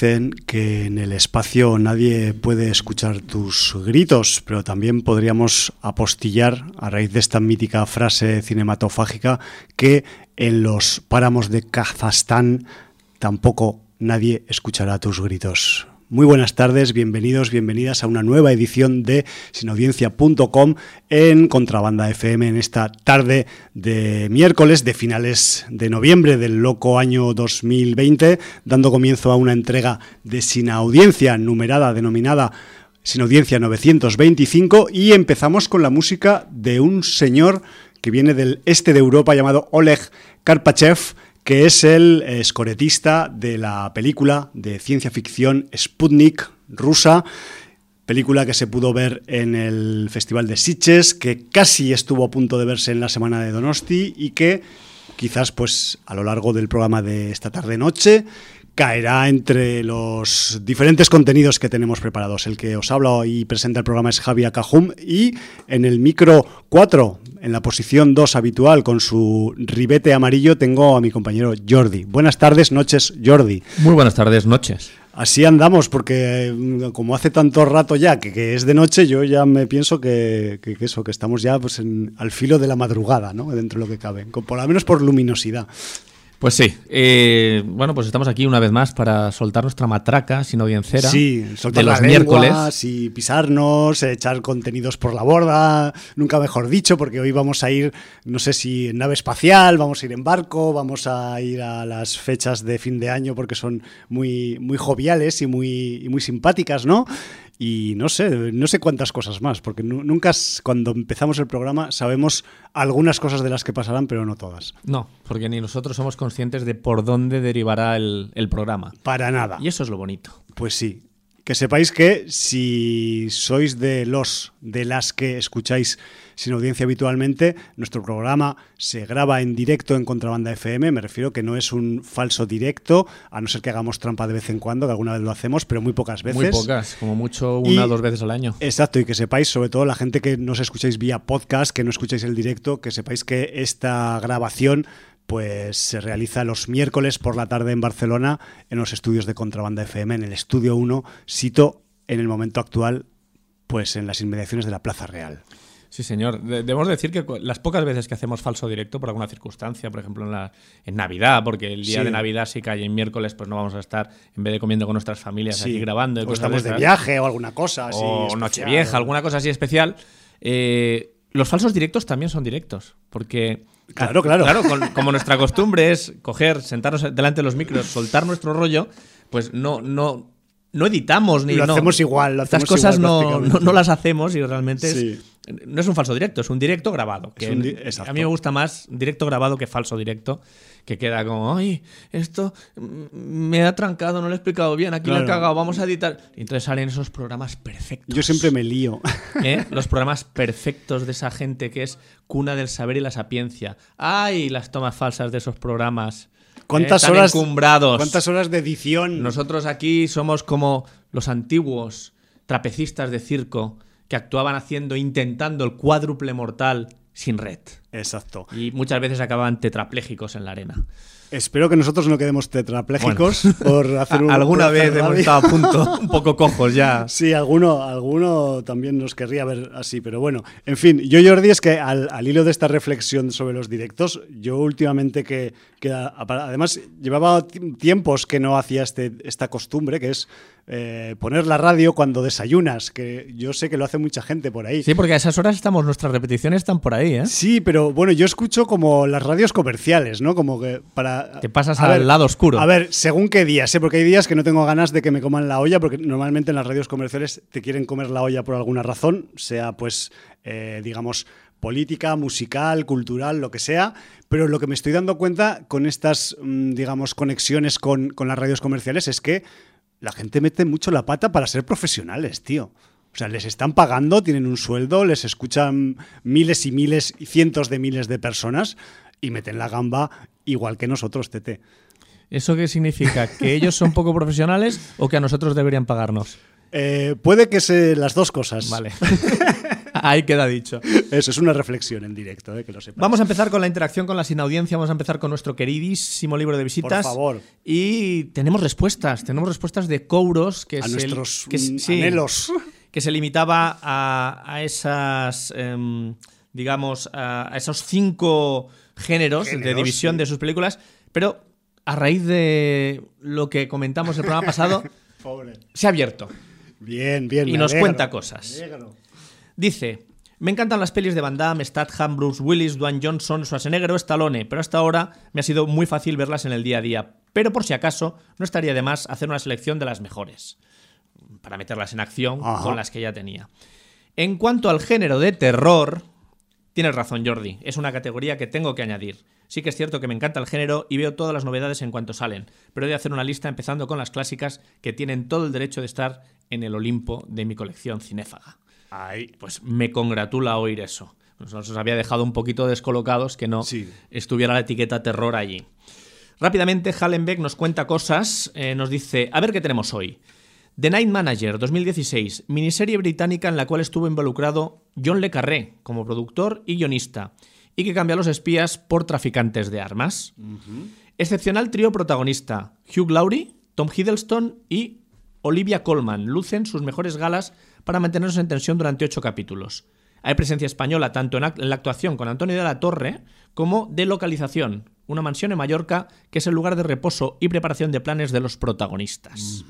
Dicen que en el espacio nadie puede escuchar tus gritos, pero también podríamos apostillar a raíz de esta mítica frase cinematofágica que en los páramos de Kazajstán tampoco nadie escuchará tus gritos. Muy buenas tardes, bienvenidos, bienvenidas a una nueva edición de sinaudiencia.com en Contrabanda FM en esta tarde de miércoles de finales de noviembre del loco año 2020, dando comienzo a una entrega de Sin Audiencia numerada, denominada Sin Audiencia 925 y empezamos con la música de un señor que viene del este de Europa llamado Oleg Karpachev, que es el escoretista de la película de ciencia ficción Sputnik rusa, película que se pudo ver en el Festival de Sitges, que casi estuvo a punto de verse en la semana de Donosti y que quizás pues a lo largo del programa de esta tarde noche caerá entre los diferentes contenidos que tenemos preparados. El que os habla y presenta el programa es Javier Cajum y en el micro 4, en la posición 2 habitual, con su ribete amarillo, tengo a mi compañero Jordi. Buenas tardes, noches, Jordi. Muy buenas tardes, noches. Así andamos, porque mm, como hace tanto rato ya que, es de noche, yo ya me pienso que, eso, que estamos ya pues, al filo de la madrugada, ¿no? Dentro de lo que cabe, por lo menos por luminosidad. Pues sí. Eh, bueno, pues estamos aquí una vez más para soltar nuestra matraca sin audiencera. Sí, soltar de los miércoles. y pisarnos, echar contenidos por la borda, nunca mejor dicho, porque hoy vamos a ir, no sé si en nave espacial, vamos a ir en barco, vamos a ir a las fechas de fin de año porque son muy, muy joviales y muy, y muy simpáticas, ¿no? Y no sé, no sé cuántas cosas más, porque nunca cuando empezamos el programa sabemos algunas cosas de las que pasarán, pero no todas. No, porque ni nosotros somos conscientes de por dónde derivará el, el programa. Para nada. Y eso es lo bonito. Pues sí. Que sepáis que si sois de los, de las que escucháis sin audiencia habitualmente. Nuestro programa se graba en directo en Contrabanda FM, me refiero que no es un falso directo, a no ser que hagamos trampa de vez en cuando, que alguna vez lo hacemos, pero muy pocas veces. Muy pocas, como mucho una o dos veces al año. Exacto, y que sepáis, sobre todo la gente que nos escucháis vía podcast, que no escucháis el directo, que sepáis que esta grabación pues se realiza los miércoles por la tarde en Barcelona en los estudios de Contrabanda FM, en el Estudio 1, sito en el momento actual pues en las inmediaciones de la Plaza Real. Sí, señor. debemos decir que las pocas veces que hacemos falso directo por alguna circunstancia, por ejemplo en, la, en Navidad, porque el día de Navidad si cae en miércoles, pues no vamos a estar en vez de comiendo con nuestras familias aquí grabando. O estamos de, viaje o alguna cosa así. O Nochevieja, alguna cosa así especial. Eh, los falsos directos también son directos, porque... Claro, claro. Claro, como nuestra costumbre es coger, sentarnos delante de los micros, soltar nuestro rollo, pues no, no, no editamos ni... Lo hacemos igual. Lo Estas cosas no, no, las hacemos y realmente es no es un falso directo, es un directo grabado. Que a mí me gusta más directo grabado que falso directo, que queda como, ay, esto me ha trancado, no lo he explicado bien, aquí lo he cagado, vamos a editar. Y entonces salen esos programas perfectos. Yo siempre me lío. ¿Eh? Los programas perfectos de esa gente que es cuna del saber y la sapiencia. Ay, las tomas falsas de esos programas. ¿Cuántas, ¿eh? horas, encumbrados. ¿Cuántas horas de edición? Nosotros aquí somos como los antiguos trapecistas de circo que actuaban haciendo, intentando el cuádruple mortal sin red. Exacto. Y muchas veces acababan tetraplégicos en la arena. Espero que nosotros no quedemos tetraplégicos por hacer un. Alguna vez hemos estado a punto, un poco cojos ya. Sí, alguno, alguno también nos querría ver así, pero bueno. En fin, yo, Jordi, es que al, hilo de esta reflexión sobre los directos, yo últimamente que, que además llevaba tiempos que no hacía este, esta costumbre, que es eh, poner la radio cuando desayunas, que yo sé que lo hace mucha gente por ahí. Sí, porque a esas horas estamos, nuestras repeticiones están por ahí, ¿eh? Sí, pero bueno, yo escucho como las radios comerciales, ¿no? Como que para... Te pasas al lado oscuro. A ver, según qué días, ¿eh? Porque hay días que no tengo ganas de que me coman la olla, porque normalmente en las radios comerciales te quieren comer la olla por alguna razón, sea pues, eh, digamos, política, musical, cultural, lo que sea, pero lo que me estoy dando cuenta con estas, mm, digamos, conexiones con, con las radios comerciales es que la gente mete mucho la pata para ser profesionales, tío. O sea, les están pagando, tienen un sueldo, les escuchan miles y miles y cientos de miles de personas y meten la gamba igual que nosotros, Tete. ¿Eso qué significa? ¿Que ellos son poco profesionales o que a nosotros deberían pagarnos? Eh, puede que sean las dos cosas. Vale. Ahí queda dicho. Eso es una reflexión en directo, eh, que lo sepas. Vamos a empezar con la interacción con la sin audiencia. Vamos a empezar con nuestro queridísimo libro de visitas. Por favor. Y tenemos respuestas. Tenemos respuestas de Kouros, que a es nuestros que, anhelos. Que se limitaba a, esas. Em, digamos, a, esos cinco géneros, de división de sus películas. Pero a raíz de lo que comentamos el programa pasado, se ha abierto. Bien, bien. Y nos cuenta cosas. Dice, me encantan las pelis de Van Damme, Statham, Bruce Willis, Dwayne Johnson, Schwarzenegger o Stallone, pero hasta ahora me ha sido muy fácil verlas en el día a día. Pero por si acaso, no estaría de más hacer una selección de las mejores, para meterlas en acción con las que ya tenía. En cuanto al género de terror, tienes razón Jordi, es una categoría que tengo que añadir. Sí que es cierto que me encanta el género y veo todas las novedades en cuanto salen, pero he de hacer una lista empezando con las clásicas que tienen todo el derecho de estar en el Olimpo de mi colección cinéfaga. Ay. Pues me congratula oír eso. Nos os había dejado un poquito descolocados que no estuviera la etiqueta terror allí. Rápidamente, Hallenbeck nos cuenta cosas, eh, nos dice, a ver qué tenemos hoy. The Night Manager 2016, miniserie británica en la cual estuvo involucrado John Le Carré como productor y guionista y que cambia a los espías por traficantes de armas. Excepcional trío protagonista, Hugh Laurie, Tom Hiddleston y Olivia Colman lucen sus mejores galas para mantenernos en tensión durante ocho capítulos. Hay presencia española tanto en la actuación con Antonio de la Torre como de localización, una mansión en Mallorca que es el lugar de reposo y preparación de planes de los protagonistas.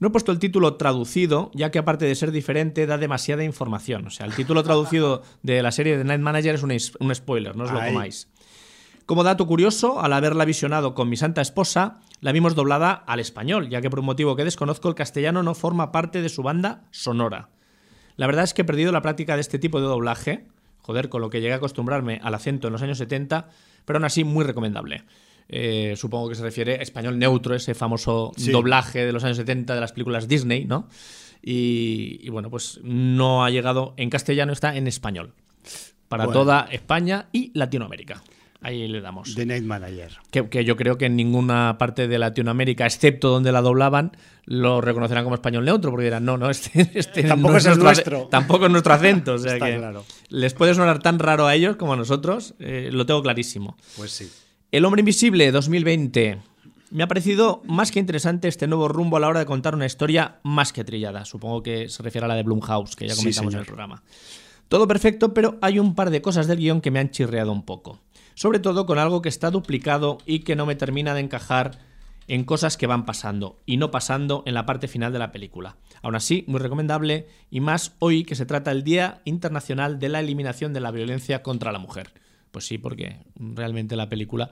No he puesto el título traducido, ya que aparte de ser diferente, da demasiada información. O sea, el título traducido de la serie de Night Manager es un, spoiler, no os lo comáis. Como dato curioso, al haberla visionado con mi santa esposa, la vimos doblada al español, ya que por un motivo que desconozco el castellano no forma parte de su banda sonora. La verdad es que he perdido la práctica de este tipo de doblaje, joder, con lo que llegué a acostumbrarme al acento en los años 70, pero aún así muy recomendable. Eh, supongo que se refiere a español neutro, ese famoso doblaje de los años 70 de las películas Disney, ¿no? Y, bueno, pues no ha llegado en castellano, está en español. Para toda España y Latinoamérica. Ahí le damos. The Night Manager. Que, que, yo creo que en ninguna parte de Latinoamérica, excepto donde la doblaban, lo reconocerán como español neutro, porque dirán, no, no, este, este tampoco es, nuestro. Tampoco es nuestro acento. O sea que les puede sonar tan raro a ellos como a nosotros, eh, lo tengo clarísimo. Pues sí. El hombre invisible 2020. Me ha parecido más que interesante este nuevo rumbo a la hora de contar una historia más que trillada. Supongo que se refiere a la de Blumhouse, que ya comentamos en el programa. Todo perfecto, pero hay un par de cosas del guion que me han chirreado un poco. Sobre todo con algo que está duplicado y que no me termina de encajar en cosas que van pasando y no pasando en la parte final de la película. Aún así, muy recomendable y más hoy que se trata el Día Internacional de la Eliminación de la Violencia contra la Mujer. Pues sí, porque realmente la película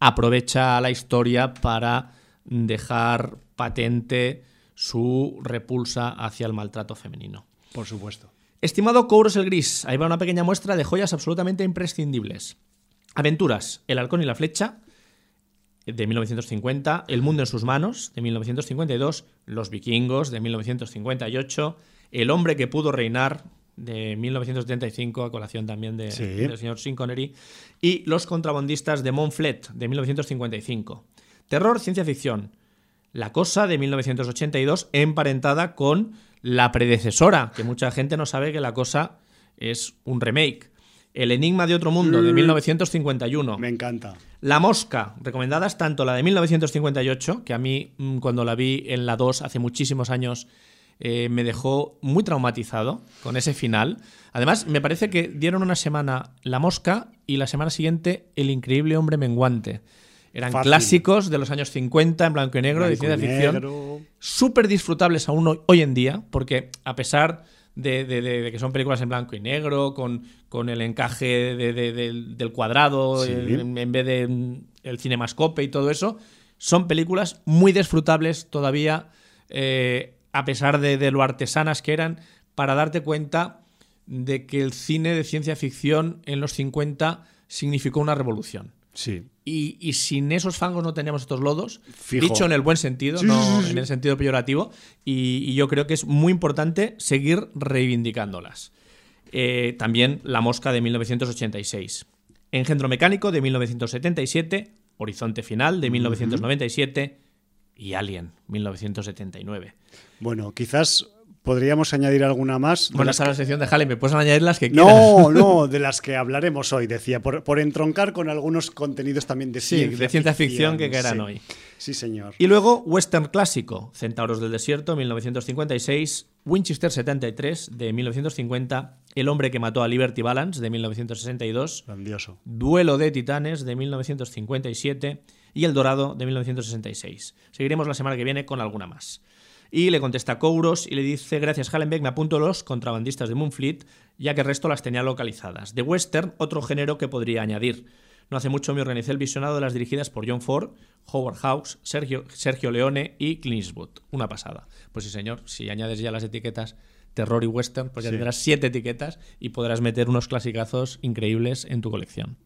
aprovecha la historia para dejar patente su repulsa hacia el maltrato femenino. Por supuesto. Estimado Kouros el Gris, ahí va una pequeña muestra de joyas absolutamente imprescindibles. Aventuras, El halcón y la flecha, de 1950, El mundo en sus manos, de 1952, Los vikingos, de 1958, El hombre que pudo reinar, de 1975, a colación también de, del señor Sean Connery, y Los contrabandistas de Montflet, de 1955. Terror, ciencia ficción. La Cosa, de 1982, emparentada con la predecesora, que mucha gente no sabe que La Cosa es un remake. El Enigma de Otro Mundo, de 1951. Mm, me encanta. La Mosca, recomendadas tanto la de 1958, que a mí mm, cuando la vi en la 2 hace muchísimos años eh, me dejó muy traumatizado con ese final. Además, me parece que dieron una semana La Mosca y la semana siguiente El Increíble Hombre Menguante. Eran clásicos de los años 50 en blanco y negro, de ciencia ficción. Súper disfrutables aún hoy, en día, porque a pesar de, que son películas en blanco y negro, con, con el encaje del, cuadrado en, vez de mm, el cinemascope y todo eso, son películas muy disfrutables todavía eh, a pesar de, lo artesanas que eran, para darte cuenta de que el cine de ciencia ficción en los 50 significó una revolución. Sí. Y, sin esos fangos no teníamos estos lodos, dicho en el buen sentido, no en el sentido peyorativo, y, yo creo que es muy importante seguir reivindicándolas. Eh, también La Mosca de 1986. Engendro Mecánico de 1977, Horizonte Final de 1997 y Alien 1979. Bueno, quizás podríamos añadir alguna más. Bueno, esa es la sección de Jale, me puedes añadir las que quieras. No, no, de las que hablaremos hoy, decía, por, entroncar con algunos contenidos también de ciencia, de ciencia ficción, que quedarán hoy. Sí, señor. Y luego, western clásico, Centauros del Desierto, 1956, Winchester 73, de 1950, El hombre que mató a Liberty Balance, de 1962, Grandioso. Duelo de Titanes, de 1957, y El Dorado, de 1966. Seguiremos la semana que viene con alguna más. Y le contesta Kouros y le dice, gracias Hallenbeck, me apunto los contrabandistas de Moonfleet, ya que el resto las tenía localizadas. De western, otro género que podría añadir. No hace mucho me organicé el visionado de las dirigidas por John Ford, Howard Hawks, Sergio, Sergio Leone y Clint Eastwood. Una pasada. Pues sí, señor, si añades ya las etiquetas terror y western, pues ya tendrás siete etiquetas y podrás meter unos clasicazos increíbles en tu colección.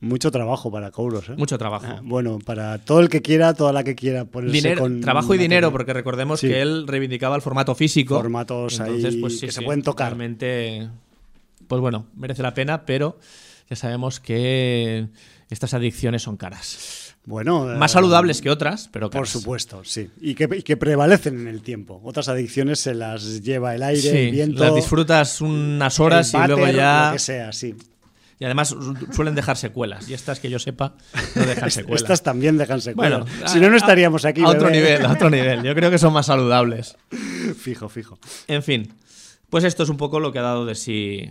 Mucho trabajo para Kouros, ¿eh? Mucho trabajo. Ah, bueno, para todo el que quiera, toda la que quiera ponerse con Trabajo y dinero, porque recordemos que él reivindicaba el formato físico. Formatos ahí pues, que se pueden tocar. Realmente, pues bueno, merece la pena, pero ya sabemos que estas adicciones son caras. Bueno, más saludables que otras, pero caras. Por supuesto, sí. Y que, prevalecen en el tiempo. Otras adicciones se las lleva el aire, el viento. Las disfrutas unas horas y luego ya. Lo que sea, sí. Y además suelen dejar secuelas. Y estas que yo sepa no dejan secuelas. estas también dejan secuelas. Bueno, si no, no estaríamos aquí. A otro nivel, a otro nivel. Yo creo que son más saludables. Fijo, fijo. En fin. Pues esto es un poco lo que ha dado de sí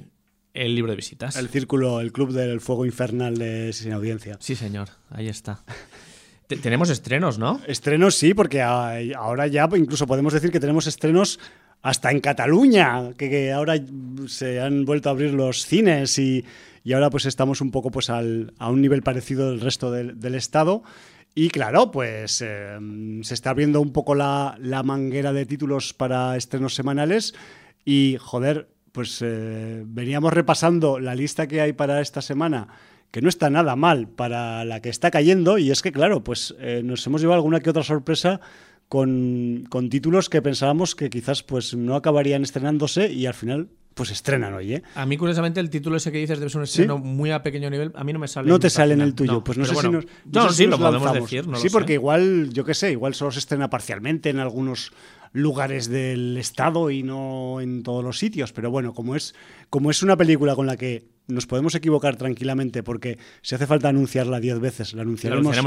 el libro de visitas. El círculo, el club del fuego infernal de Sin Audiencia. Sí, señor. Ahí está. tenemos estrenos, ¿no? Estrenos sí, porque ahora ya incluso podemos decir que tenemos estrenos hasta en Cataluña, que, ahora se han vuelto a abrir los cines y, ahora pues estamos un poco pues al, a un nivel parecido del resto del, Estado. Y claro, pues eh, se está abriendo un poco la, la, manguera de títulos para estrenos semanales y joder, pues eh, veníamos repasando la lista que hay para esta semana que no está nada mal para la que está cayendo y es que claro, pues eh, nos hemos llevado alguna que otra sorpresa con, títulos que pensábamos que quizás pues no acabarían estrenándose y al final pues estrenan hoy, ¿eh? A mí, curiosamente, el título ese que dices debe ser un estreno muy a pequeño nivel. A mí no me sale. No te sale en el tuyo. pues no sé si nos. No, sí, lo podemos decir. sí, porque igual, yo qué sé, igual solo se estrena parcialmente en algunos lugares del estado y no en todos los sitios. Pero bueno, como es, como es una película con la que nos podemos equivocar tranquilamente porque si hace falta anunciarla diez veces, la anunciaremos,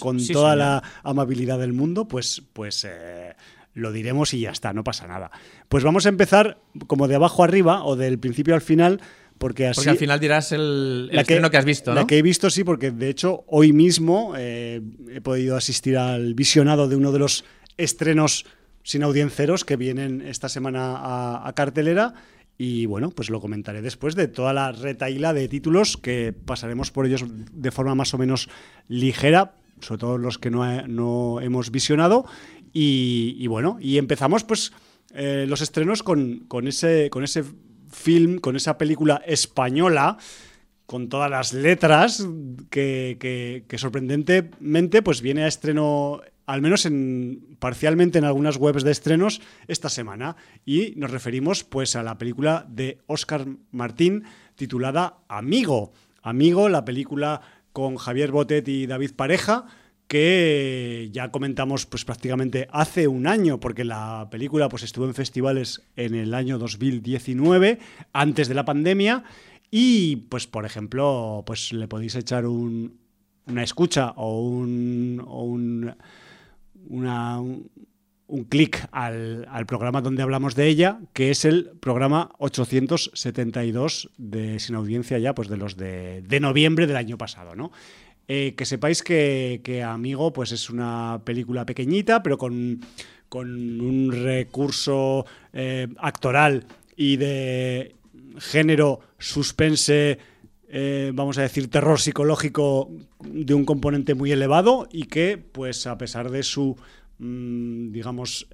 con, toda la amabilidad del mundo, pues, pues eh, lo diremos y ya está, no pasa nada. Pues vamos a empezar como de abajo arriba o del principio al final. Porque, así, porque al final dirás el, el estreno que, has visto, ¿no? La que he visto, sí, porque de hecho hoy mismo eh, he podido asistir al visionado de uno de los estrenos sin audienceros que vienen esta semana a cartelera y bueno, pues lo comentaré después de toda la retaíla de títulos que pasaremos por ellos de forma más o menos ligera, sobre todo los que no, no hemos visionado. Y, bueno, y empezamos pues eh, los estrenos con, ese, con ese film, con esa película española con todas las letras que, que, que, sorprendentemente pues viene a estreno al menos en, parcialmente en algunas webs de estrenos esta semana. Y nos referimos pues a la película de Oscar Martín titulada Amigo. Amigo, la película con Javier Botet y David Pareja, que ya comentamos pues prácticamente hace un año, porque la película pues estuvo en festivales en el año 2019, antes de la pandemia, y pues por ejemplo, pues le podéis echar un, una escucha o un, o un una, un, clic al, programa donde hablamos de ella, que es el programa 872 de Sin Audiencia ya, pues de los de, noviembre del año pasado, ¿no? Eh, que sepáis que, Amigo pues es una película pequeñita, pero con, un recurso eh, actoral y de género suspense eh, vamos a decir, terror psicológico de un componente muy elevado y que, pues a pesar de su, mm, digamos,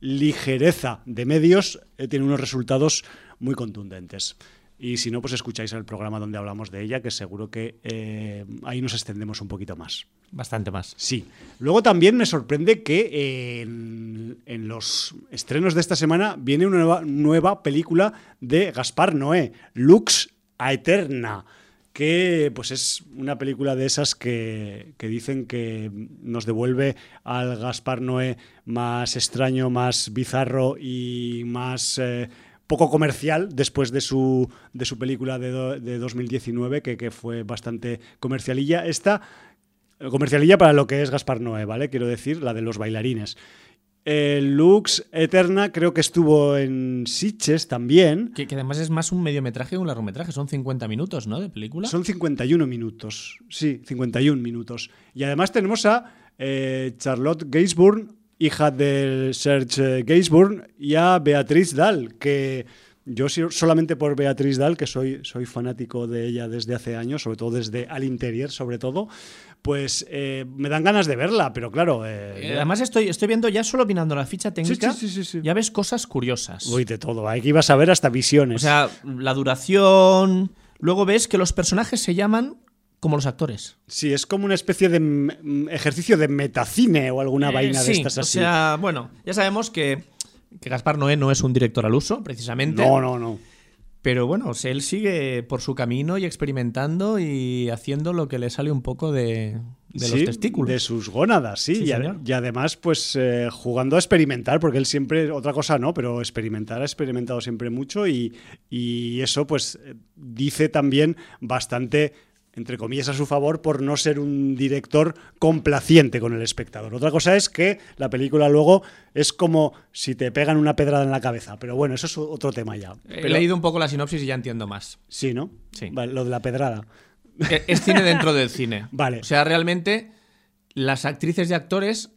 ligereza de medios, tiene unos resultados muy contundentes. Y si no, pues escucháis el programa donde hablamos de ella, que seguro que ahí nos extendemos un poquito más. Bastante más. Sí. Luego también me sorprende que en, en, los estrenos de esta semana viene una nueva, nueva película de Gaspar Noé, Lux a Eterna, que pues es una película de esas que, dicen que nos devuelve al Gaspar Noé más extraño, más bizarro y más eh, poco comercial después de su, de su película de, de 2019, que, que, fue bastante comercialilla. Esta, comercialilla para lo que es Gaspar Noé, ¿vale? Quiero decir, la de los bailarines. Lux Eterna creo que estuvo en Sitches también. Que, además es más un mediometraje que un largometraje. Son 50 minutos, ¿no? De película. Son 51 minutos. Sí, 51 minutos. Y además tenemos a eh, Charlotte Gainsbourg, hija del Serge Gainsbourg, y a Beatriz Dahl, que yo solamente por Beatriz Dahl, que soy, soy fanático de ella desde hace años, sobre todo desde Al Interior, sobre todo, pues eh, me dan ganas de verla, pero claro. Eh, eh, además, estoy, estoy viendo ya solo opinando la ficha técnica. ya ves cosas curiosas. Uy, de todo. Aquí ibas a ver hasta visiones. O sea, la duración. Luego ves que los personajes se llaman como los actores. Sí, es como una especie de ejercicio de metacine o alguna vaina de estas así. O sea, bueno, ya sabemos que, que Gaspar Noé no es un director al uso, precisamente. No, no, no. Pero bueno, él sigue por su camino y experimentando y haciendo lo que le sale un poco de, los testículos. De sus gónadas, sí. y, además, pues eh, jugando a experimentar, porque él siempre, otra cosa no, pero experimentar ha experimentado siempre mucho y, y eso pues dice también bastante entre comillas, a su favor por no ser un director complaciente con el espectador. Otra cosa es que la película luego es como si te pegan una pedrada en la cabeza, pero bueno, eso es otro tema ya. He leído un poco la sinopsis y ya entiendo más. Sí, ¿no? Sí. lo de la pedrada. Es cine dentro del cine. Vale. O sea, realmente las actrices y actores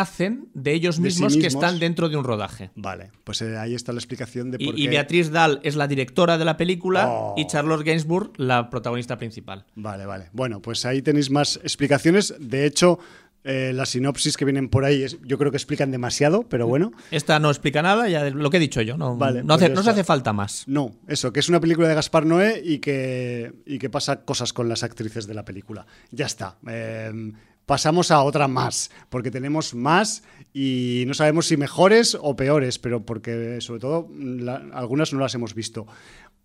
hacen de ellos mismos, que están dentro de un rodaje. Vale, pues eh, ahí está la explicación de por y, qué... y Beatriz Dahl es la directora de la película oh. y Charlotte Gainsbourg la protagonista principal. Vale, vale. Bueno, pues ahí tenéis más explicaciones. De hecho, eh, las sinopsis que vienen por ahí yo creo que explican demasiado, pero bueno. Esta no explica nada, ya lo que he dicho yo. No, vale, no, pues se hace falta más. No, eso, que es una película de Gaspar Noé y que, y que pasa cosas con las actrices de la película. Ya está. Eh, pasamos a otra más, porque tenemos más y no sabemos si mejores o peores, pero porque sobre todo algunas no las hemos visto.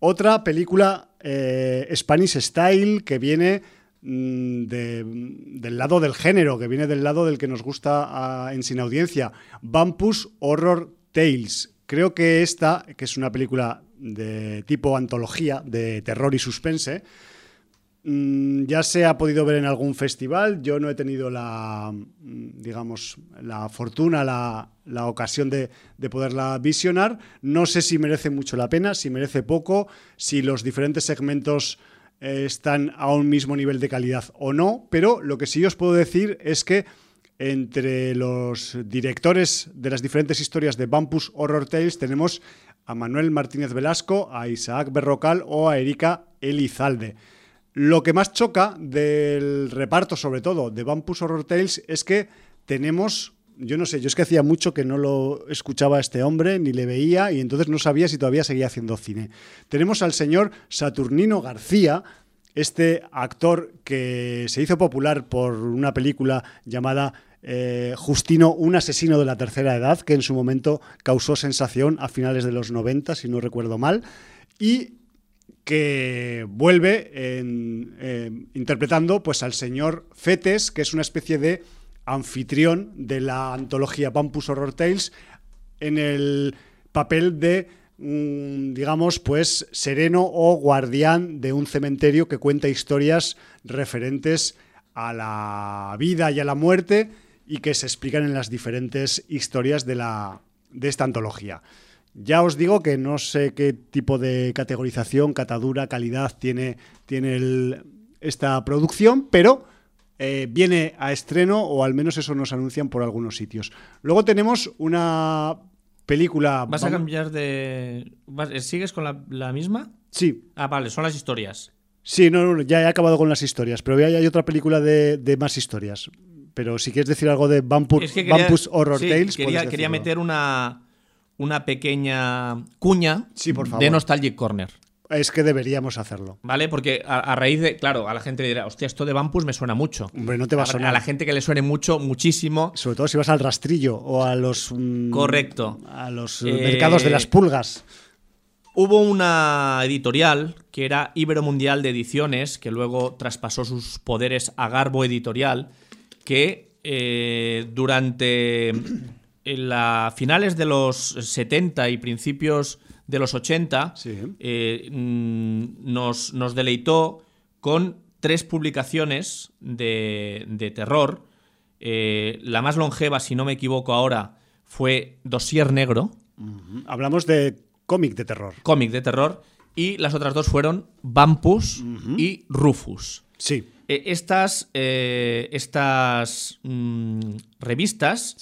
Otra película eh, Spanish Style que viene mm, del lado del género, que viene del lado del que nos gusta en Sin Audiencia, Bumpus Horror Tales. Creo que esta, que es una película de tipo antología, de terror y suspense, ya se ha podido ver en algún festival. Yo no he tenido la, mm, digamos, la fortuna, la, ocasión de, poderla visionar. No sé si merece mucho la pena, si merece poco, si los diferentes segmentos eh, están a un mismo nivel de calidad o no. Pero lo que sí os puedo decir es que entre los directores de las diferentes historias de Bumpus Horror Tales tenemos a Manuel Martínez Velasco, a Isaac Berrocal o a Erika Elizalde. Lo que más choca del reparto, sobre todo de Bumpus Horror Tales, es que tenemos yo no sé, yo es que hacía mucho que no lo escuchaba a este hombre, ni le veía, y entonces no sabía si todavía seguía haciendo cine. Tenemos al señor Saturnino García, este actor que se hizo popular por una película llamada eh, Justino, un asesino de la tercera edad, que en su momento causó sensación a finales de los 90, si no recuerdo mal, y que vuelve eh, interpretando pues, al señor Fetes, que es una especie de anfitrión de la antología Pampus Horror Tales, en el papel de, mm, digamos, pues sereno o guardián de un cementerio que cuenta historias referentes a la vida y a la muerte y que se explican en las diferentes historias de, la, de esta antología. Ya os digo que no sé qué tipo de categorización, catadura, calidad tiene, tiene esta producción, pero eh, viene a estreno, o al menos eso nos anuncian por algunos sitios. Luego tenemos una película... ¿Vas a cambiar de... ¿Sigues con la, misma? Sí. Ah, vale, son las historias. Sí, no, ya he acabado con las historias, pero hay otra película de, más historias. Pero si quieres decir algo de Bumpus, Horror Tales... Quería, quería meter una una pequeña cuña de Nostalgic Corner. Es que deberíamos hacerlo. ¿Vale? Porque a, raíz de. Claro, a la gente le dirá, hostia, esto de Vampus me suena mucho. Hombre, no te va a, sonar. A la gente que le suene mucho, muchísimo. Sobre todo si vas al rastrillo o a los. Mm, Correcto. A los eh, mercados de las pulgas. Hubo una editorial que era Ibero Mundial de Ediciones, que luego traspasó sus poderes a Garbo Editorial, que eh, durante las finales de los 70 y principios de los 80 eh, mm, nos, nos, deleitó con tres publicaciones de, terror. Eh, la más longeva, si no me equivoco ahora, fue Dossier Negro. Hablamos de cómic de terror. Cómic de terror. Y las otras dos fueron Vampus y Rufus. Sí. Eh, estas, eh, estas mm, revistas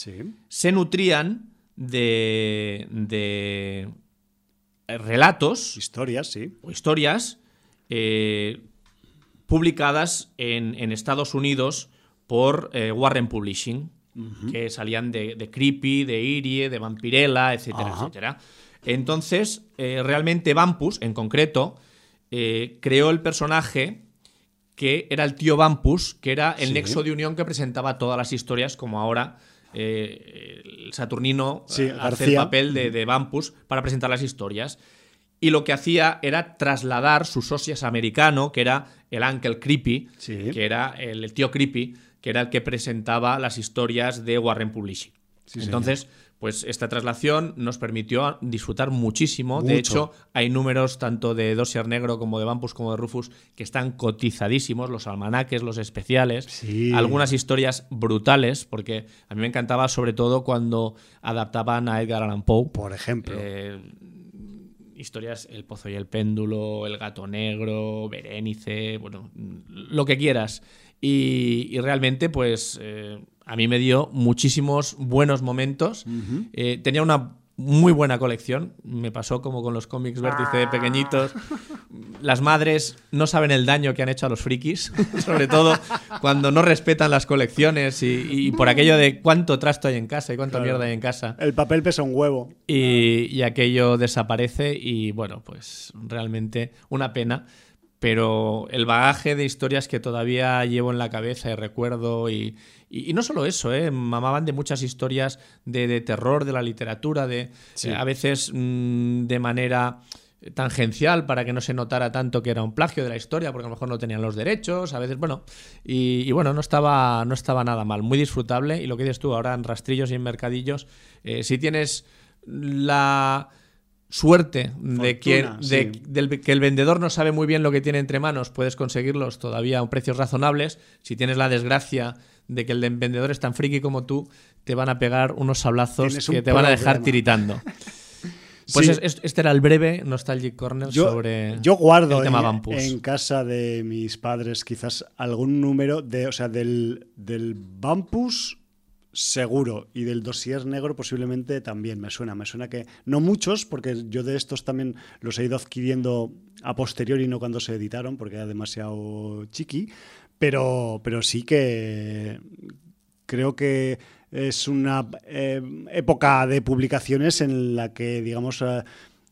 se nutrían de, de, relatos. Historias, sí. O historias eh, publicadas en, Estados Unidos por Warren Publishing, que salían de, de, Creepy, de Irie, de Vampirella, etcétera, etcétera. Entonces, realmente Vampus, en concreto, creó el personaje que era el tío Vampus, que era el nexo de unión que presentaba todas las historias, como ahora eh, el Saturnino hace el papel de, de, Vampus para presentar las historias. Y lo que hacía era trasladar su socias americano, que era el Uncle Creepy, que era el, tío Creepy, que era el que presentaba las historias de Warren Publishing. Entonces, pues esta traslación nos permitió disfrutar muchísimo. De hecho, hay números tanto de Dossier Negro como de Vampus como de Rufus que están cotizadísimos, los almanaques, los especiales, algunas historias brutales, porque a mí me encantaba sobre todo cuando adaptaban a Edgar Allan Poe. Por ejemplo. Eh, historias, El Pozo y el Péndulo, El Gato Negro, Berenice, bueno, lo que quieras. Y, realmente, pues... Eh, a mí me dio muchísimos buenos momentos. Eh, tenía una muy buena colección. Me pasó como con los cómics vértice de pequeñitos. Las madres no saben el daño que han hecho a los frikis, sobre todo cuando no respetan las colecciones y, por aquello de cuánto trasto hay en casa y cuánta mierda hay en casa. El papel pesa un huevo. y aquello desaparece y bueno, pues realmente una pena pero el bagaje de historias que todavía llevo en la cabeza y recuerdo y, y, no solo eso, ¿eh? mamaban de muchas historias de, terror, de la literatura, de eh, a veces mm, de manera tangencial para que no se notara tanto que era un plagio de la historia, porque a lo mejor no tenían los derechos, a veces, bueno, y, bueno, no estaba, no estaba nada mal, muy disfrutable, y lo que dices tú, ahora en rastrillos y en mercadillos, eh, si tienes la suerte de, que, del, que el vendedor no sabe muy bien lo que tiene entre manos, puedes conseguirlos todavía a precios razonables. Si tienes la desgracia de que el vendedor es tan friki como tú, te van a pegar unos sablazos que te van a dejar tiritando. Pues este era el breve Nostalgic Corner sobre yo guardo el tema en, en, casa de mis padres quizás algún número de, o sea, del, del Vampus seguro. Y del dossier negro posiblemente también me suena. Me suena que no muchos, porque yo de estos también los he ido adquiriendo a posteriori, no cuando se editaron, porque era demasiado chiqui. Pero, pero sí que creo que es una eh, época de publicaciones en la que, digamos, eh,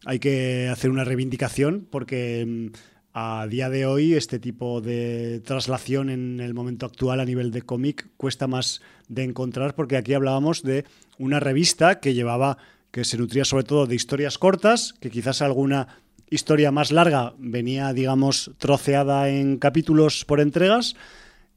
hay que hacer una reivindicación porque mm, a día de hoy este tipo de traslación en el momento actual a nivel de cómic cuesta más de encontrar porque aquí hablábamos de una revista que llevaba que se nutría sobre todo de historias cortas, que quizás alguna historia más larga venía digamos troceada en capítulos por entregas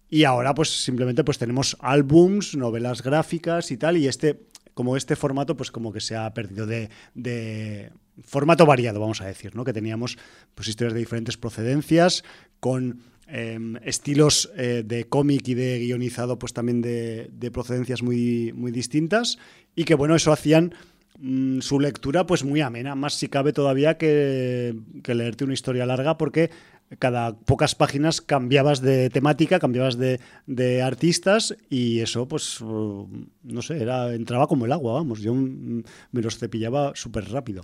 y ahora pues simplemente pues tenemos álbums, novelas gráficas y tal y este como este formato pues como que se ha perdido de, de formato variado, vamos a decir, ¿no? Que teníamos pues, historias de diferentes procedencias, con em, estilos eh, de cómic y de guionizado, pues también de, procedencias muy, muy distintas, y que bueno, eso hacían mm, su lectura pues muy amena, más si cabe todavía que, que leerte una historia larga, porque cada pocas páginas cambiabas de temática, cambiabas de, artistas y eso, pues, uh, no sé, entraba como el agua, vamos, yo me los cepillaba súper rápido.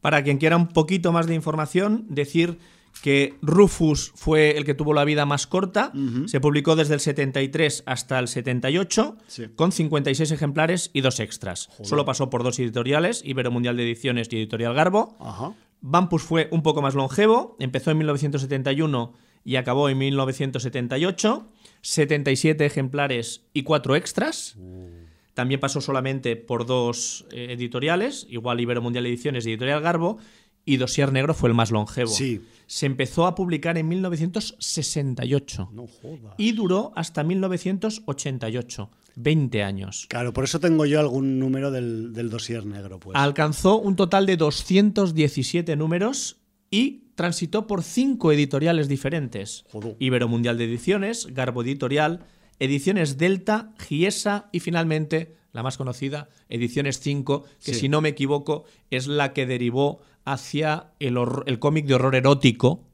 Para quien quiera un poquito más de información, decir que Rufus fue el que tuvo la vida más corta, se publicó desde el 73 hasta el 78, con 56 ejemplares y dos extras. Solo pasó por dos editoriales, Ibero Mundial de Ediciones y Editorial Garbo. Ajá. Vampus fue un poco más longevo, empezó en 1971 y acabó en 1978, 77 ejemplares y cuatro extras. Uh. También pasó solamente por dos eh, editoriales, igual Ibero Mundial Ediciones y Editorial Garbo, y Dosier Negro fue el más longevo. Sí. Se empezó a publicar en 1968 No jodas. y duró hasta 1988, 20 años. Claro, por eso tengo yo algún número del, del dossier negro, pues. Alcanzó un total de 217 números y transitó por cinco editoriales diferentes. Joder. Ibero Mundial de Ediciones, Garbo Editorial, Ediciones Delta, Giesa y finalmente la más conocida, Ediciones 5, que Sí. si no me equivoco es la que derivó hacia el, el cómic de horror erótico,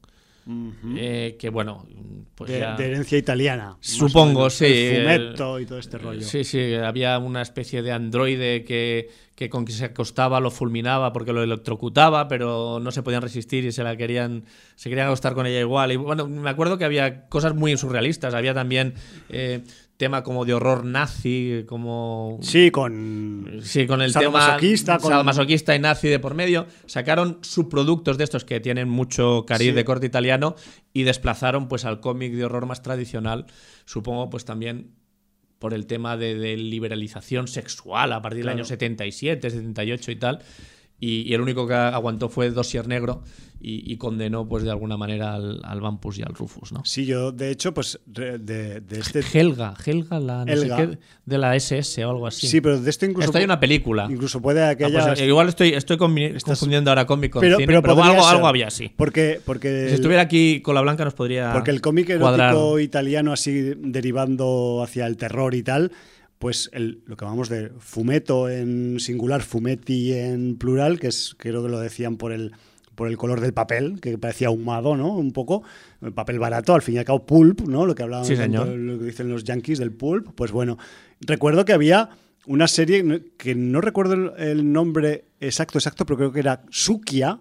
eh, que bueno, pues de, ya- de herencia italiana. Supongo, menos, sí, El el- fumetto y todo este rollo. Sí, sí, había una especie de androide que, que con que se acostaba lo fulminaba porque lo electrocutaba, pero no se podían resistir y se la querían, se querían acostar con ella igual. Y bueno, me acuerdo que había cosas muy surrealistas, había también eh, tema como de horror nazi, como Sí, con. Sí, con el tema Sadomasoquista, con- sadomasoquista y nazi de por medio, sacaron subproductos de estos que tienen mucho cariz Sí. de corte italiano y desplazaron pues al cómic de horror más tradicional, supongo pues también por el tema de, de liberalización sexual a partir del año 77, 78 y tal. Y, y el único que aguantó fue Dossier Negro y, y condenó pues de alguna manera al, al Vampus y al Rufus, ¿no? Sí, yo, de hecho, pues de, de este. Helga, Helga la no sé Helga. qué, de la SS o algo así. Sí, pero de esto incluso. Esto hay una película. Incluso puede que Ah, pues, eh, igual estoy, estoy Estás- confundiendo ahora cómic con pero, cine, pero pero, algo, ser, algo había así. Porque, porque Si estuviera aquí con la Blanca nos podría Porque el cómic cuadrar. erótico italiano, así derivando hacia el terror y tal, pues el- lo que llamamos de fumeto en singular, fumetti en plural, que es creo que lo decían por el por el color del papel, que parecía ahumado, ¿no? Un poco, el papel barato, al fin y al cabo pulp, ¿no? Lo que hablaban Sí, lo que dicen los yankees del pulp, pues bueno, recuerdo que había una serie que no recuerdo el- nombre exacto, exacto, pero creo que era Sukia,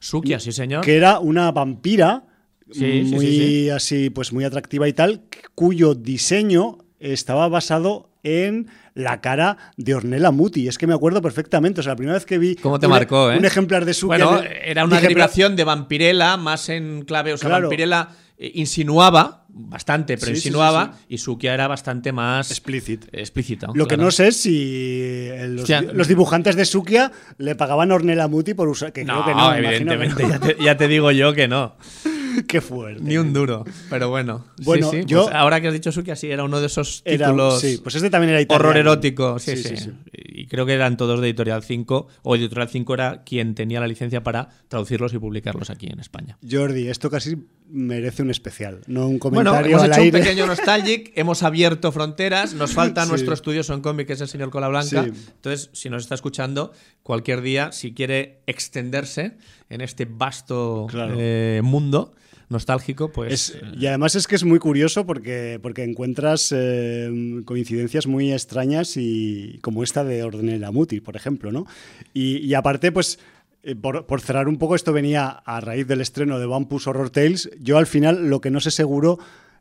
Sukia, sí señor. que era una vampira Sí, muy sí, sí. así, pues muy atractiva y tal, cuyo diseño estaba basado en la cara de Ornella Muti. Es que me acuerdo perfectamente. O sea, la primera vez que vi ¿Cómo te un, marcó, eh? un ejemplar de Sukia. Bueno, era una derivación de Vampirella, más en clave. O sea, Claro. Vampirella eh, insinuaba bastante, pero Sí, sí, sí, insinuaba, sí. y Sukia era bastante más Explicit. explícita. Lo que no sé es si los, Hostia. los dibujantes de Sukia le pagaban a Ornella Muti por usar. Que No, creo que no, me imagino que evidentemente, no. ya te, ya te digo yo que no. Qué fuerte. Ni un duro. Pero bueno. Bueno, sí, yo- pues ahora que has dicho Sukia, sí, era uno de esos Era- títulos. sí, pues este también era italiano. Horror erótico, sí Sí. Y creo que eran todos de Editorial 5, o Editorial 5 era quien tenía la licencia para traducirlos y publicarlos aquí en España. Jordi, esto casi merece un especial, no un Bueno, comentario hemos al hecho aire. un pequeño nostalgic, hemos abierto fronteras, nos falta nuestro estudioso en cómic, que es el señor Cola Blanca. Entonces, si nos está escuchando, cualquier día, si quiere extenderse en este vasto Claro. eh, mundo nostálgico, pues... Es- y además es que es muy curioso porque, porque encuentras eh, coincidencias muy extrañas y como esta de Ordenella Muti, por ejemplo, ¿no? Y, y aparte, pues, eh, por, por cerrar un poco, esto venía a raíz del estreno de Vampus Horror Tales. Yo al final lo que no sé seguro,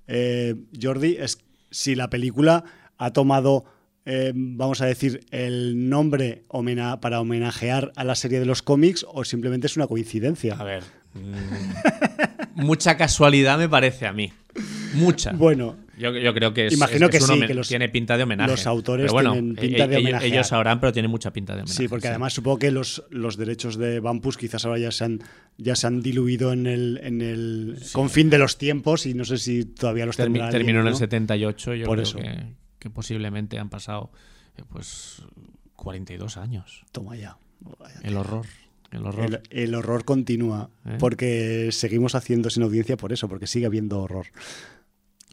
eh, Jordi, es si la película ha tomado... eh, vamos a decir, el nombre homena- para homenajear a la serie de los cómics o simplemente es una coincidencia. A ver. mm, mucha casualidad me parece a mí. Mucha. Bueno, Yo, yo creo que es, Imagino es- que es sí, que los- tiene pinta de homenaje. los autores Pero bueno, tienen pinta e- de ellos- homenajear. Ellos sabrán, pero tiene mucha pinta de homenaje. Sí, porque además supongo que los, los derechos de Vampus quizás ahora ya se han, ya se han diluido en el, en el confín de los tiempos y no sé si todavía los Termi- terminó en el ¿no? 78, yo Por creo eso. Que, que posiblemente han pasado eh, pues 42 años. Toma ya. El horror. El horror. El, el horror continúa ¿Eh? porque seguimos haciendo sin audiencia por eso, porque sigue habiendo horror.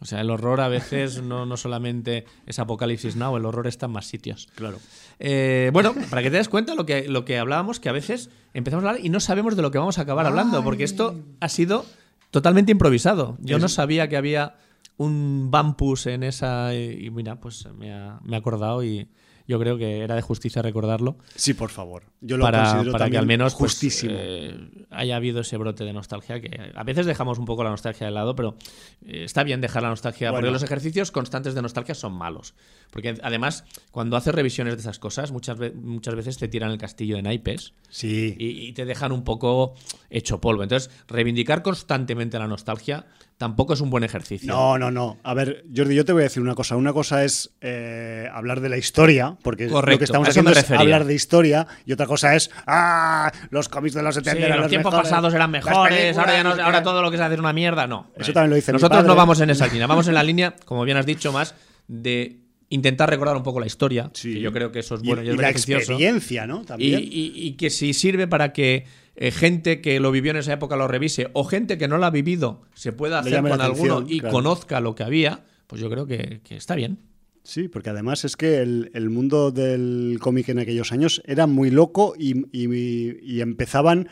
O sea, el horror a veces no, no solamente es Apocalipsis Now, el horror está en más sitios. Claro. Eh, bueno, para que te des cuenta lo que, lo que hablábamos, que a veces empezamos a hablar y no sabemos de lo que vamos a acabar hablando, porque esto ha sido totalmente improvisado. Yo no sabía que había un Vampus en esa. Y mira, pues me ha, me ha acordado y yo creo que era de justicia recordarlo. Sí, por favor. Yo lo Para, considero para que al menos pues, justísimo. eh, haya habido ese brote de nostalgia, que a veces dejamos un poco la nostalgia de lado, pero eh, está bien dejar la nostalgia, porque los ejercicios constantes de nostalgia son malos. Porque además, cuando haces revisiones de esas cosas, muchas, ve- muchas veces te tiran el castillo de naipes sí. y, y te dejan un poco hecho polvo. Entonces, reivindicar constantemente la nostalgia tampoco es un buen ejercicio. No, no, no. A ver, Jordi, yo te voy a decir una cosa. Una cosa es eh, hablar de la historia, porque lo que estamos haciendo es hablar de historia, y otra cosa es, ah, los cómics de los 70 los, tiempos pasados eran mejores, ahora, ya ahora todo lo que se hace es una mierda. No. Eso también lo dice Nosotros no vamos en esa línea, vamos en la línea, como bien has dicho, más de intentar recordar un poco la historia, que yo creo que eso es bueno y, y, la experiencia, ¿no? También. Y, que si sirve para que eh, gente que lo vivió en esa época lo revise, o gente que no lo ha vivido se pueda hacer con alguno y conozca lo que había, pues yo creo que, está bien. Sí, porque además es que el, mundo del cómic en aquellos años era muy loco y empezaban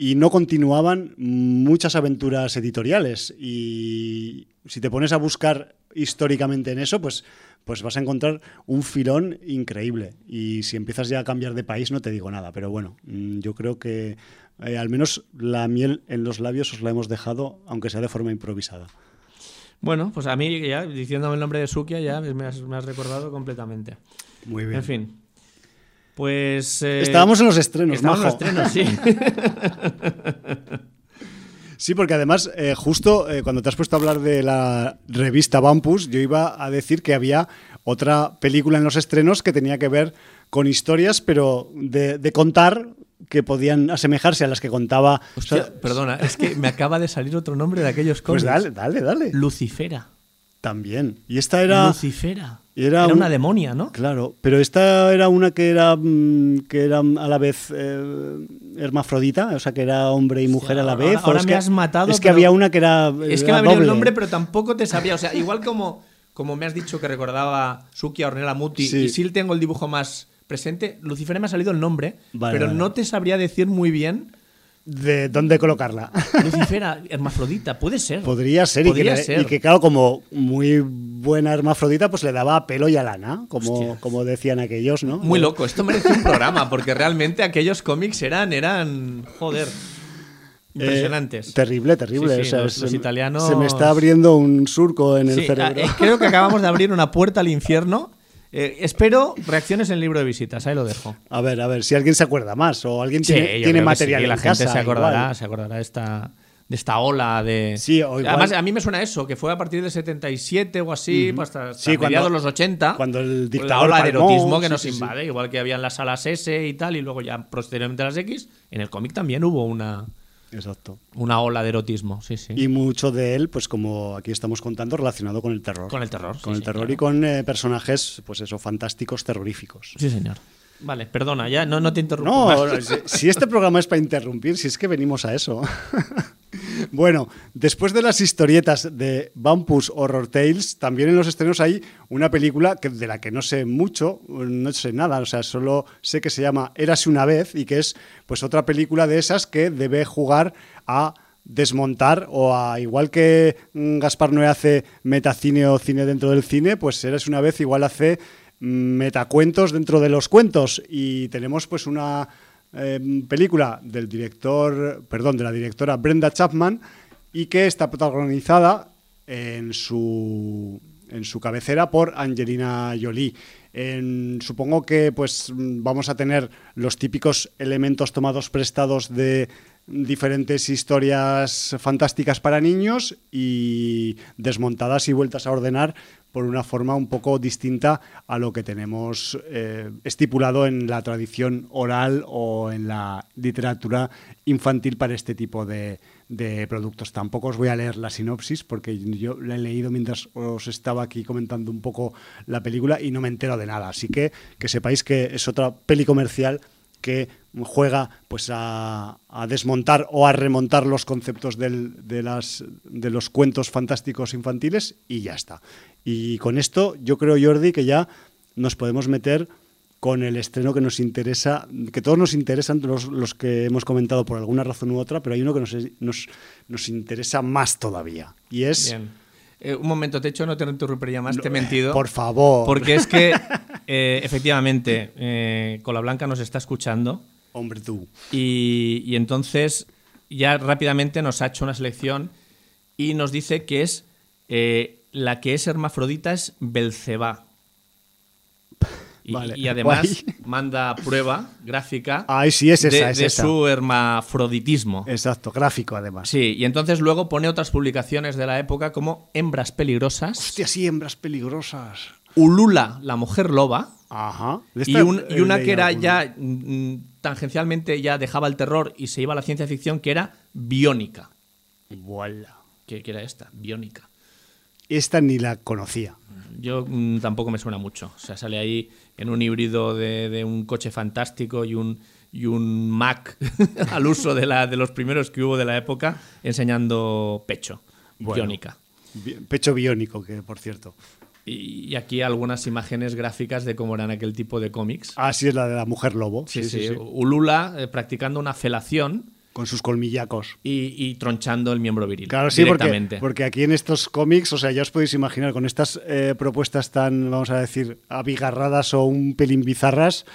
y no continuaban muchas aventuras editoriales. Y si te pones a buscar históricamente en eso, pues, pues vas a encontrar un filón increíble. Y si empiezas ya a cambiar de país, no te digo nada. Pero bueno, mm, yo creo que eh, al menos la miel en los labios os la hemos dejado, aunque sea de forma improvisada. Bueno, pues a mí ya, diciéndome el nombre de Sukia, ya me has, me has recordado completamente. Muy bien. En fin, pues. Eh, estábamos en los estrenos, Estábamos en los estrenos, sí. Sí, porque además, eh, justo eh, cuando te has puesto a hablar de la revista Bumpus, yo iba a decir que había otra película en los estrenos que tenía que ver con historias, pero de, contar que podían asemejarse a las que contaba. perdona, es que me acaba de salir otro nombre de aquellos pues cómics. Pues dale, dale, dale. Lucifera. También. Y esta era. Lucifera. Era, una demonia, ¿no? Claro, pero esta era una que era, mm, que era a la vez eh, hermafrodita, o sea, que era hombre y mujer a la vez. Ahora, me has matado. Es que había una que era. Es que me ha venido el nombre, pero tampoco te sabía. O sea, igual como, como me has dicho que recordaba Suki a Ornella Muti, y sí tengo el dibujo más presente, Lucifer me ha salido el nombre, pero no te sabría decir muy bien de dónde colocarla. Lucifera, hermafrodita, puede ser. Podría ser, y, que, claro, como muy buena hermafrodita, pues le daba pelo y a lana, como, como decían aquellos, ¿no? Muy loco, esto merece un programa, porque realmente aquellos cómics eran, eran, joder, impresionantes. Eh, terrible, terrible. los, italianos... Se me está abriendo un surco en el cerebro. Eh, creo que acabamos de abrir una puerta al infierno eh, espero reacciones en el libro de visitas, ahí lo dejo. A ver, a ver, si alguien se acuerda más o alguien tiene, material la gente se acordará, se acordará de esta, de esta ola de. Sí, Además, a mí me suena eso, que fue a partir del 77 o así, pues hasta, mediados los 80. Cuando el dictador. La ola de erotismo que nos invade, igual que había en las salas S y tal, y luego ya posteriormente las X. En el cómic también hubo una. Exacto. Una ola de erotismo, sí, sí. Y mucho de él, pues como aquí estamos contando, relacionado con el terror. Con el terror. Con el terror y con eh, personajes, pues eso, fantásticos, terroríficos. Sí, señor. Vale, perdona, ya no, no te interrumpo. No, si, este programa es para interrumpir, si es que venimos a eso. bueno, después de las historietas de Bumpus Horror Tales, también en los estrenos hay una película que, de la que no sé mucho, no sé nada, o sea, solo sé que se llama Érase una vez y que es pues otra película de esas que debe jugar a desmontar o a igual que mm, Gaspar Noé hace metacine o cine dentro del cine, pues Érase una vez igual hace metacuentos dentro de los cuentos y tenemos pues una em, película del director, perdón, de la directora Brenda Chapman y que está protagonizada en su en su cabecera por Angelina Jolie. supongo que pues vamos a tener los típicos elementos tomados prestados de diferentes historias fantásticas para niños y desmontadas y vueltas a ordenar por una forma un poco distinta a lo que tenemos eh, estipulado en la tradición oral o en la literatura infantil para este tipo de, productos. Tampoco os voy a leer la sinopsis porque yo la he leído mientras os estaba aquí comentando un poco la película y no me entero de nada. Así que que sepáis que es otra peli comercial que juega pues a, desmontar o a remontar los conceptos de, las, de los cuentos fantásticos infantiles y ya está. Y con esto yo creo, Jordi, que ya nos podemos meter con el estreno que nos interesa, que todos nos interesan, los, los que hemos comentado por alguna razón u otra, pero hay uno que nos, nos, nos interesa más todavía. Y es... Eh, un momento, te he hecho, no te interrumpiría más, te he mentido. Por favor. Porque es que, eh, efectivamente, eh, Cola Blanca nos está escuchando. Hombre, tú. Y, y, entonces, ya rápidamente nos ha hecho una selección y nos dice que es la que es hermafrodita es Belcebá. Y, además manda prueba gráfica sí, es de, su hermafroditismo. Exacto, gráfico además. Sí, y entonces luego pone otras publicaciones de la época como Hembras peligrosas. Hostia, sí, hembras peligrosas. Ulula, la mujer loba. Ajá. Y, una que era ya mm, tangencialmente ya dejaba el terror y se iba a la ciencia ficción, que era Biónica. Voilà. ¿Qué, era esta? Biónica. Esta ni la conocía. Yo mm, tampoco me suena mucho. O sea, sale ahí en un híbrido de, un coche fantástico y un, y un Mac al uso de, la, de los primeros que hubo de la época, enseñando pecho, biónica. Pecho biónico, que por cierto. Y, aquí algunas imágenes gráficas de cómo eran aquel tipo de cómics. Ah, sí, es la de la mujer lobo. Sí, sí. Ulula eh, practicando una felación con sus colmillacos. Y, tronchando el miembro viril. Claro, sí, porque, porque, aquí en estos cómics, o sea, ya os podéis imaginar, con estas eh, propuestas tan, vamos a decir, abigarradas o un pelín bizarras,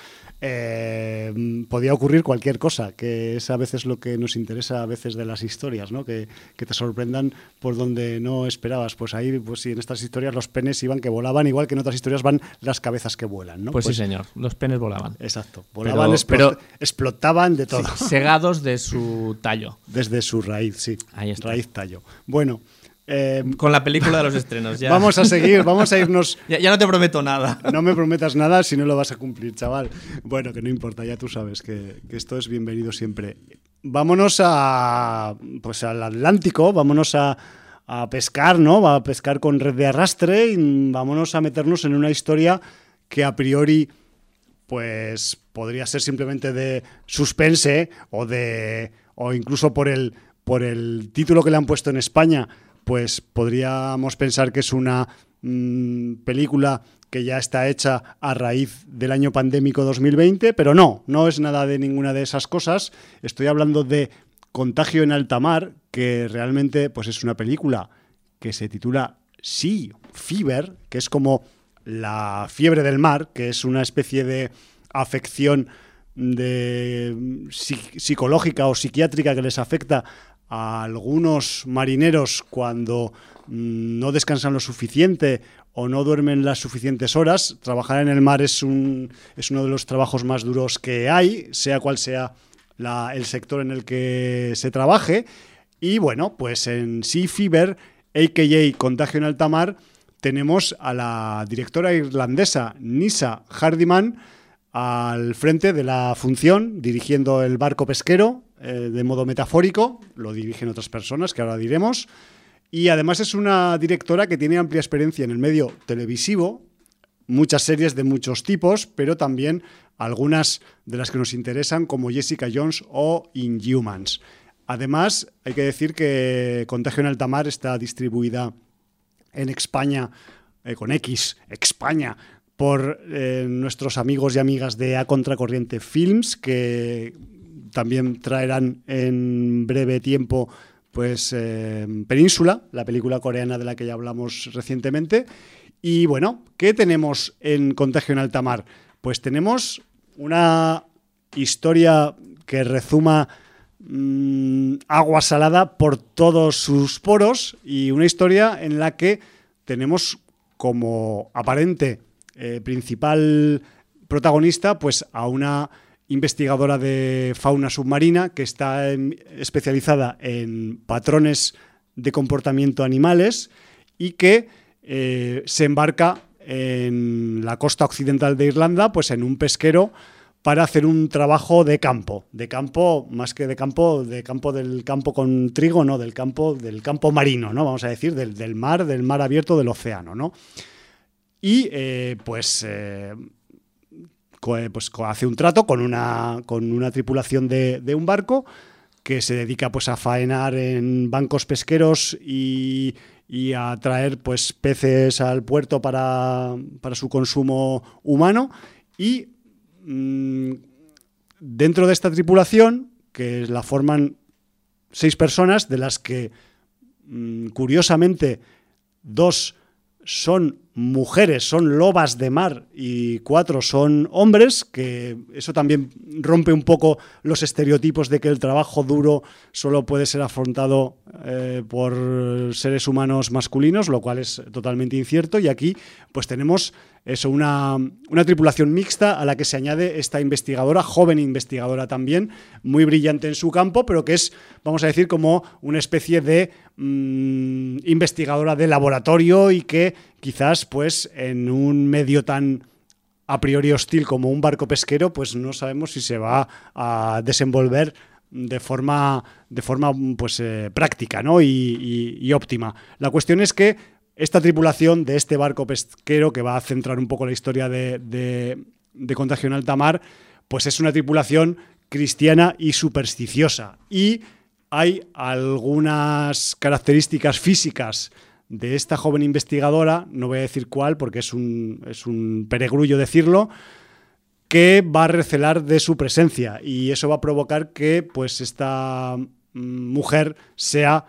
eh, podía ocurrir cualquier cosa, que es a veces lo que nos interesa a veces de las historias, ¿no? Que, te sorprendan por donde no esperabas. Pues ahí, pues sí, en estas historias los penes iban que volaban, igual que en otras historias van las cabezas que vuelan, ¿no? Pues, sí, pues señor, los penes volaban. Exacto, volaban, pero, explotaban de todo. segados de su tallo. Desde su raíz, sí. Ahí está. Raíz tallo. Bueno, Em, Con la película de los estrenos, ya. Vamos a seguir, vamos a irnos. ya, no te prometo nada. No me prometas nada si no lo vas a cumplir, chaval. Bueno, que no importa, ya tú sabes que, esto es bienvenido siempre. Vámonos a. Pues al Atlántico, vámonos a, a pescar, ¿no? A pescar con red de arrastre y vámonos a meternos en una historia que a priori. Pues podría ser simplemente de suspense o de. o incluso por el. por el título que le han puesto en España pues podríamos pensar que es una mm, película que ya está hecha a raíz del año pandémico 2020, pero no, no es nada de ninguna de esas cosas. Estoy hablando de Contagio en alta mar, que realmente pues es una película que se titula Sea Fever, que es como la fiebre del mar, que es una especie de afección de psicológica o psiquiátrica que les afecta a algunos marineros cuando mm, no descansan lo suficiente o no duermen las suficientes horas. Trabajar en el mar es, un, es uno de los trabajos más duros que hay, sea cual sea el sector en el que se trabaje. Y bueno, pues en Sea Fever, a.k.a. Contagio en Alta Mar, tenemos a la directora irlandesa Nisa Hardiman al frente de la función, dirigiendo el barco pesquero eh, de modo metafórico, lo dirigen otras personas que ahora diremos, y además es una directora que tiene amplia experiencia en el medio televisivo, muchas series de muchos tipos, pero también algunas de las que nos interesan como Jessica Jones o Inhumans. Además, hay que decir que Contagio en Alta Mar está distribuida en España eh, con X, España, por eh, nuestros amigos y amigas de A Contracorriente Films, que también traerán en breve tiempo pues eh, Península, la película coreana de la que ya hablamos recientemente. Y bueno, ¿qué tenemos en Contagio en Alta Mar? Pues tenemos una historia que rezuma mm, agua salada por todos sus poros y una historia en la que tenemos como aparente eh, principal protagonista pues a una investigadora de fauna submarina que está especializada en patrones de comportamiento animales y que eh, se embarca en la costa occidental de Irlanda, pues en un pesquero para hacer un trabajo de campo, de campo más que de campo, de campo del campo con trigo, no, del campo del campo marino, no, vamos a decir del, del mar, del mar abierto, del océano, ¿no? Y eh, pues eh, pues, hace un trato con una, con una tripulación de, un barco que se dedica pues a faenar en bancos pesqueros y, a traer pues peces al puerto para, su consumo humano. Y mm, dentro de esta tripulación que la forman seis personas de las que mm, curiosamente dos son mujeres, son lobas de mar y cuatro son hombres, que eso también rompe un poco los estereotipos de que el trabajo duro solo puede ser afrontado eh, por seres humanos masculinos, lo cual es totalmente incierto. Y aquí pues tenemos eso, una, una, tripulación mixta a la que se añade esta investigadora, joven investigadora también, muy brillante en su campo, pero que es, vamos a decir, como una especie de mm, investigadora de laboratorio y que quizás pues en un medio tan a priori hostil como un barco pesquero, pues no sabemos si se va a desenvolver de forma, de forma pues, eh, práctica ¿no? y, óptima. La cuestión es que esta tripulación de este barco pesquero, que va a centrar un poco la historia de, de, Contagio en Alta Mar, pues es una tripulación cristiana y supersticiosa. Y hay algunas características físicas de esta joven investigadora, no voy a decir cuál porque es un, es un peregrullo decirlo, que va a recelar de su presencia y eso va a provocar que pues esta mm, mujer sea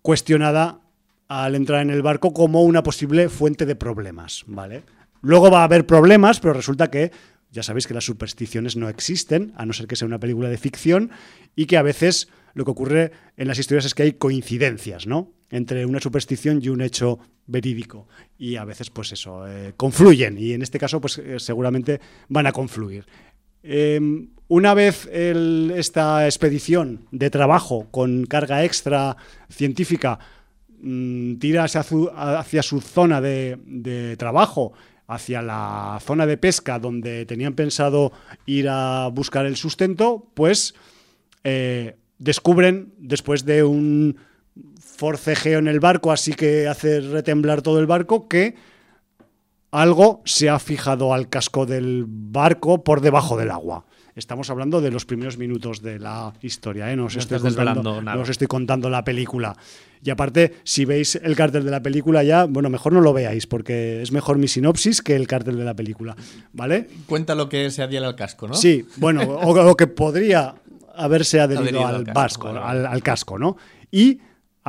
cuestionada al entrar en el barco como una posible fuente de problemas, ¿vale? Luego va a haber problemas, pero resulta que ya sabéis que las supersticiones no existen, a no ser que sea una película de ficción, y que a veces lo que ocurre en las historias es que hay coincidencias, ¿no? Entre una superstición y un hecho verídico. Y a veces, pues eso, eh, confluyen. Y en este caso, pues eh, seguramente van a confluir. Em, una vez esta expedición de trabajo con carga extra científica mm, tira hacia su, zona de, trabajo, hacia la zona de pesca donde tenían pensado ir a buscar el sustento, pues eh, descubren, después de un forcejeo en el barco, así que hace retemblar todo el barco, que algo se ha fijado al casco del barco por debajo del agua. Estamos hablando de los primeros minutos de la historia, ¿eh? no, os estoy contando, no os estoy contando la película. Y aparte, si veis el cartel de la película ya, bueno, mejor no lo veáis, porque es mejor mi sinopsis que el cartel de la película, ¿vale? Cuenta lo que se adhiera al casco, ¿no? Sí, bueno, o lo que podría haberse adherido, al, vasco, al, casco, ¿no? Y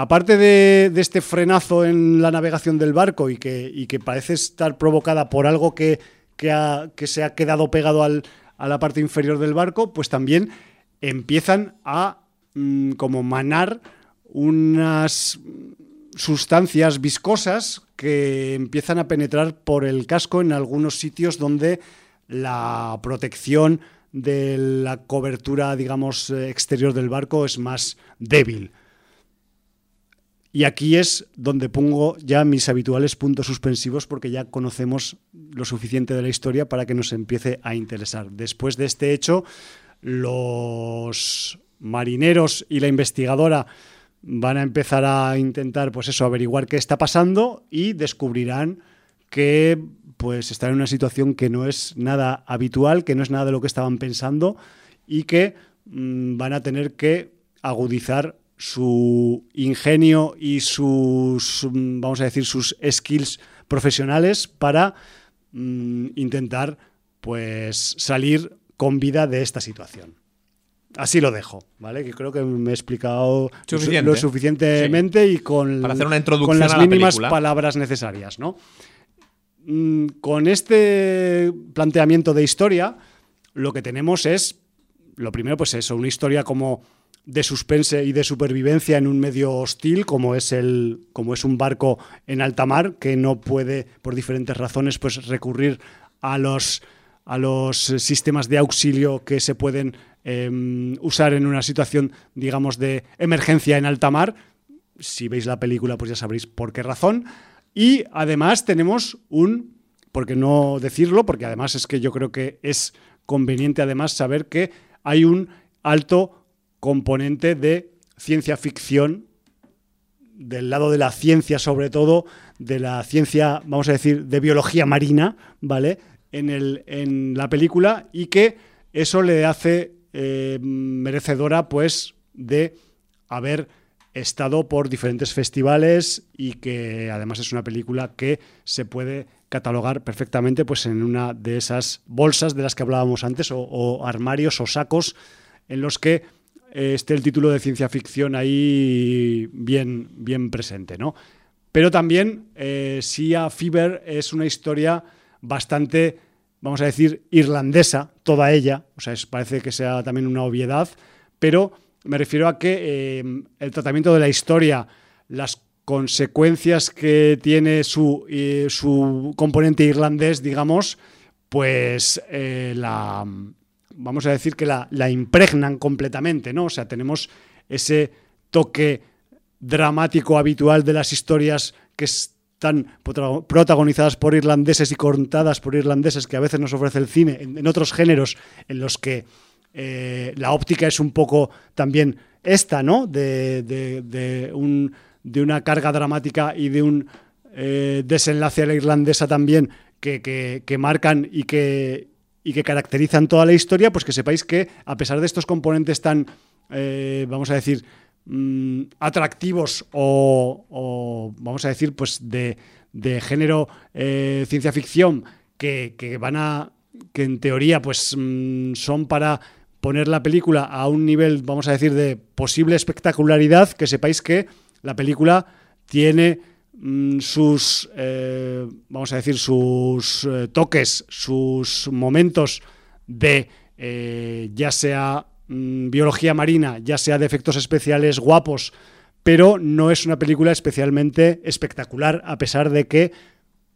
aparte de, este frenazo en la navegación del barco y que, parece estar provocada por algo que, se ha quedado pegado a la parte inferior del barco, pues también empiezan a mm, como manar unas sustancias viscosas que empiezan a penetrar por el casco en algunos sitios donde la protección de la cobertura, digamos, exterior del barco es más débil. Y aquí es donde pongo ya mis habituales puntos suspensivos porque ya conocemos lo suficiente de la historia para que nos empiece a interesar. Después de este hecho, los marineros y la investigadora van a empezar a intentar, pues eso, averiguar qué está pasando y descubrirán que pues están en una situación que no es nada habitual, que no es nada de lo que estaban pensando y que mm, van a tener que agudizar su ingenio y sus, mm, vamos a decir, sus skills profesionales para mm, intentar pues salir con vida de esta situación. Así lo dejo, ¿vale? Que creo que me he explicado lo suficientemente y con, Para hacer una introducción con las mínimas palabras necesarias, ¿no? Mm, con este planteamiento de historia, lo que tenemos es, lo primero, pues eso, una historia como de suspense y de supervivencia en un medio hostil, como es el, como es un barco en alta mar, que no puede, por diferentes razones, pues recurrir a los a los sistemas de auxilio que se pueden em, usar en una situación, digamos, de emergencia en alta mar. Si veis la película, pues ya sabréis por qué razón. Y además tenemos un, por qué no decirlo, porque además es que yo creo que es conveniente además saber que hay un alto componente de ciencia ficción del lado de la ciencia, sobre todo de la ciencia, vamos a decir, de biología marina, ¿vale? En, el, en la película y que eso le hace eh, merecedora, pues, de haber estado por diferentes festivales y que además es una película que se puede catalogar perfectamente pues en una de esas bolsas de las que hablábamos antes o, armarios o sacos en los que esté el título de ciencia ficción ahí bien, bien presente, ¿no? pero también eh, Sia Fever es una historia bastante, vamos a decir, irlandesa, toda ella, o sea, parece que sea también una obviedad, pero me refiero a que eh, el tratamiento de la historia, las consecuencias que tiene su, eh, su componente irlandés, digamos, pues eh, la, vamos a decir que la, la, impregnan completamente, ¿no? O sea, tenemos ese toque dramático habitual de las historias que están protagonizadas por irlandeses y contadas por irlandeses que a veces nos ofrece el cine en, otros géneros en los que eh, la óptica es un poco también esta, ¿no? De, de, un, de una carga dramática y de un eh, desenlace a la irlandesa también que, que, marcan y que, y que caracterizan toda la historia, pues que sepáis que a pesar de estos componentes tan, eh, vamos a decir, mm, atractivos o, vamos a decir, pues de, de género eh, ciencia ficción que, que, van a, que en teoría pues mm, son para poner la película a un nivel, vamos a decir, de posible espectacularidad, que sepáis que la película tiene sus, eh, vamos a decir, sus eh, toques, sus momentos de eh, ya sea mm, biología marina, ya sea de efectos especiales guapos, pero no es una película especialmente espectacular, a pesar de que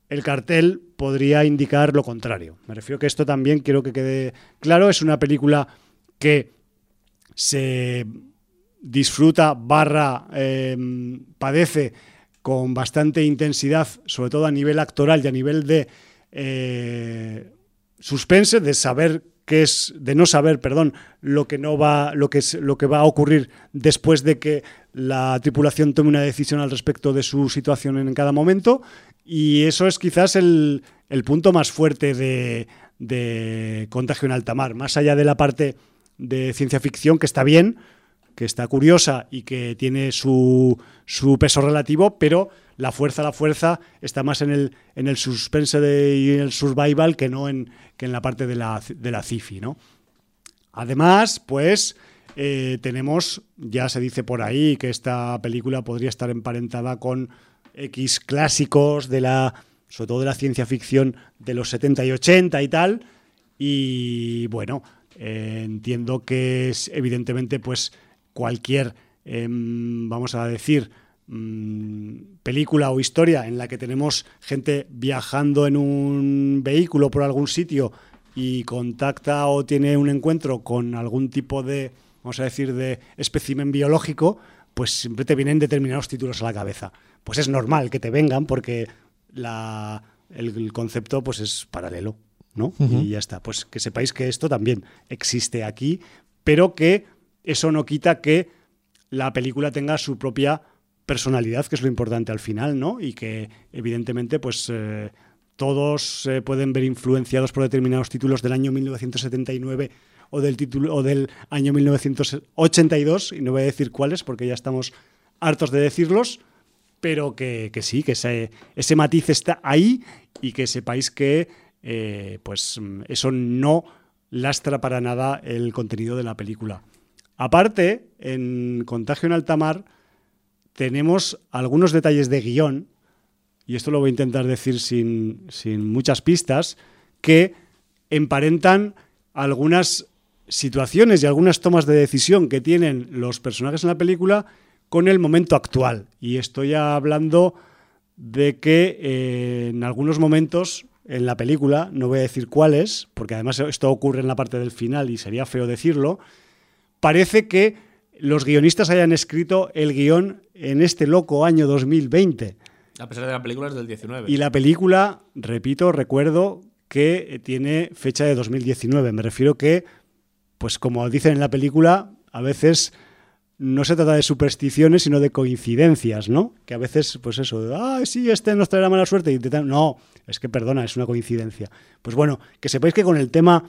el cartel podría indicar lo contrario. Me refiero que esto también quiero que quede claro, es una película que se disfruta barra padece con bastante intensidad, sobre todo a nivel actoral y a nivel de eh, suspense, de saber qué es, de no saber, perdón, lo que no va, lo que es, lo que va a ocurrir después de que la tripulación tome una decisión al respecto de su situación en cada momento. Y eso es quizás el, punto más fuerte de, de Contagio en Alta Mar, más allá de la parte de ciencia ficción, que está bien, que está curiosa y que tiene su, su peso relativo, pero la fuerza, la fuerza está más en el, en el suspense de, y el survival que no en, que en la parte de la, de la cifi, ¿no? Además, pues eh, tenemos, ya se dice por ahí que esta película podría estar emparentada con X clásicos de la, sobre todo de la ciencia ficción de los 70 y 80 y tal, y bueno, eh, entiendo que es evidentemente pues cualquier, em, vamos a decir, mm, película o historia en la que tenemos gente viajando en un vehículo por algún sitio y contacta o tiene un encuentro con algún tipo de, vamos a decir, de espécimen biológico, pues siempre te vienen determinados títulos a la cabeza. Pues es normal que te vengan porque la, el, concepto pues es paralelo, ¿no? Y ya está. Pues que sepáis que esto también existe aquí, pero que eso no quita que la película tenga su propia personalidad, que es lo importante al final, ¿no? Y que evidentemente, pues eh, todos se pueden ver influenciados por determinados títulos del año 1979 o del título o del año 1982, y no voy a decir cuáles porque ya estamos hartos de decirlos, pero que, sí, que ese, ese, matiz está ahí y que sepáis que eh, pues eso no lastra para nada el contenido de la película. Aparte, en Contagio en Alta Mar tenemos algunos detalles de guion, y esto lo voy a intentar decir sin, muchas pistas, que emparentan algunas situaciones y algunas tomas de decisión que tienen los personajes en la película con el momento actual. Y estoy hablando de que eh, en algunos momentos en la película, no voy a decir cuáles, porque además esto ocurre en la parte del final y sería feo decirlo, parece que los guionistas hayan escrito el guion en este loco año 2020. A pesar de la película es del 19. Y la película, repito, recuerdo que tiene fecha de 2019. Me refiero que, pues como dicen en la película, a veces no se trata de supersticiones, sino de coincidencias, ¿no? Que a veces, pues eso, ah, sí, este nos traerá mala suerte. Y no, es que perdona, es una coincidencia. Pues bueno, que sepáis que con el tema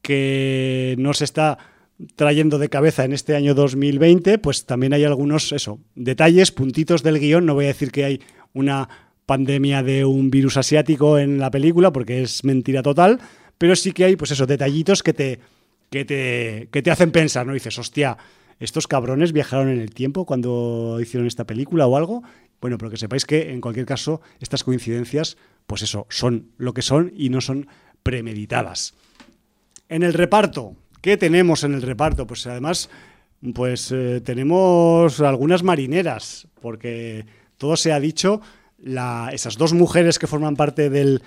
que no se está trayendo de cabeza en este año 2020, pues también hay algunos, eso, detalles, puntitos del guion. No voy a decir que hay una pandemia de un virus asiático en la película, porque es mentira total, pero sí que hay, pues eso, detallitos que te, que te, que te hacen pensar, ¿no? dices, hostia, estos cabrones viajaron en el tiempo cuando hicieron esta película o algo, Bueno, pero que sepáis que en cualquier caso estas coincidencias, pues eso, son lo que son y no son premeditadas. En el reparto, ¿qué tenemos en el reparto? Pues además, pues eh, tenemos algunas marineras, porque todo se ha dicho, esas dos mujeres que forman parte del,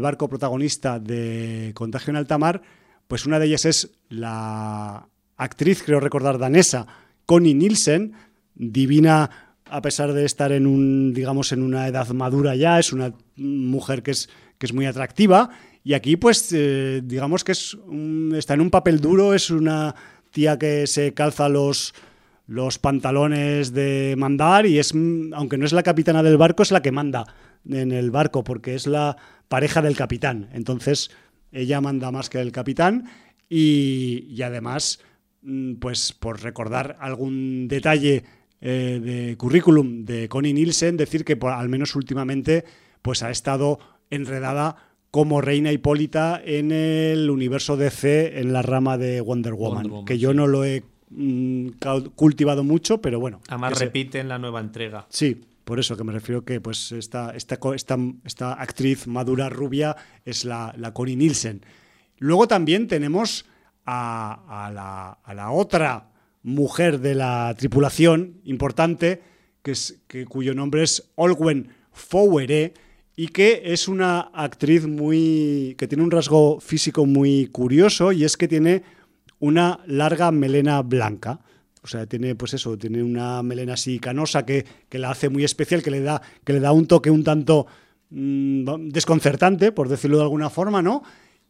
barco protagonista de Contagio en Alta Mar, pues una de ellas es la actriz, creo recordar, danesa, Connie Nielsen, divina a pesar de estar en un, digamos, en una edad madura ya, es una mujer que es muy atractiva. Y aquí, pues, eh, digamos que es está en un papel duro, es una tía que se calza los, los pantalones de mandar y es, aunque no es la capitana del barco, es la que manda en el barco, porque es la pareja del capitán. Entonces, ella manda más que el capitán y, y además, mm, pues por recordar algún detalle eh, de currículum de Connie Nielsen, decir que al menos últimamente pues ha estado enredada como reina Hipólita en el universo DC en la rama de Wonder Woman, que yo no lo he mm, cultivado mucho, pero bueno. Además repite en la nueva entrega. Sí, por eso que me refiero que pues esta, esta, esta, esta actriz madura rubia es la, la Connie Nielsen. Luego también tenemos a, a, la, a la otra mujer de la tripulación importante, que es, que, cuyo nombre es Olwen Fowere, y que es una actriz muy. que tiene un rasgo físico muy curioso, y es que tiene una larga melena blanca. O sea, tiene, pues eso, tiene una melena así canosa que, que la hace muy especial, que le da, que le da un toque un tanto mm, desconcertante, por decirlo de alguna forma, ¿no?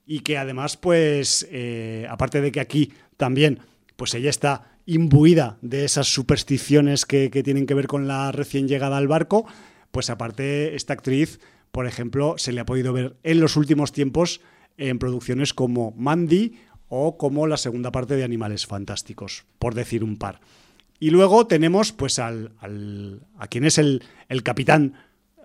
Y que además, pues, eh, aparte de que aquí también, pues ella está imbuida de esas supersticiones que, tienen que ver con la recién llegada al barco, pues aparte esta actriz, por ejemplo, se le ha podido ver en los últimos tiempos en producciones como Mandy o como la segunda parte de Animales Fantásticos, por decir un par. Y luego tenemos pues al, a quien es el, capitán,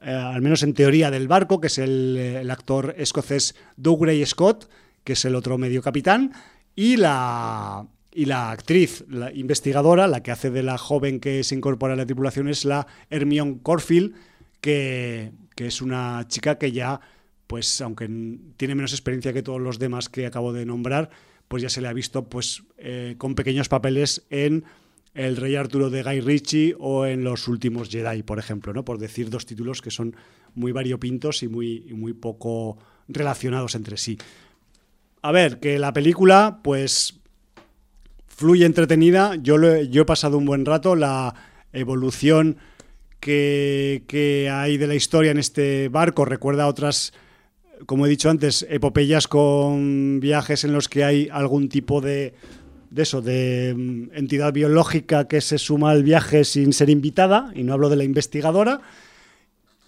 eh, al menos en teoría, del barco, que es el, el actor escocés Doug Gray Scott, que es el otro medio capitán, y la, y la actriz, la investigadora, la que hace de la joven que se incorpora a la tripulación es la Hermione Corfield, que, es una chica que ya, pues aunque tiene menos experiencia que todos los demás que acabo de nombrar, pues ya se le ha visto pues eh, con pequeños papeles en El Rey Arturo de Guy Ritchie o en Los Últimos Jedi, por ejemplo, ¿no? Por decir dos títulos que son muy variopintos y muy, muy poco relacionados entre sí. A ver, que la película, pues fluye entretenida. Yo, yo he pasado un buen rato. La evolución que, hay de la historia en este barco recuerda a otras, como he dicho antes, epopeyas con viajes en los que hay algún tipo de, de eso, de mm, entidad biológica que se suma al viaje sin ser invitada, y no hablo de la investigadora.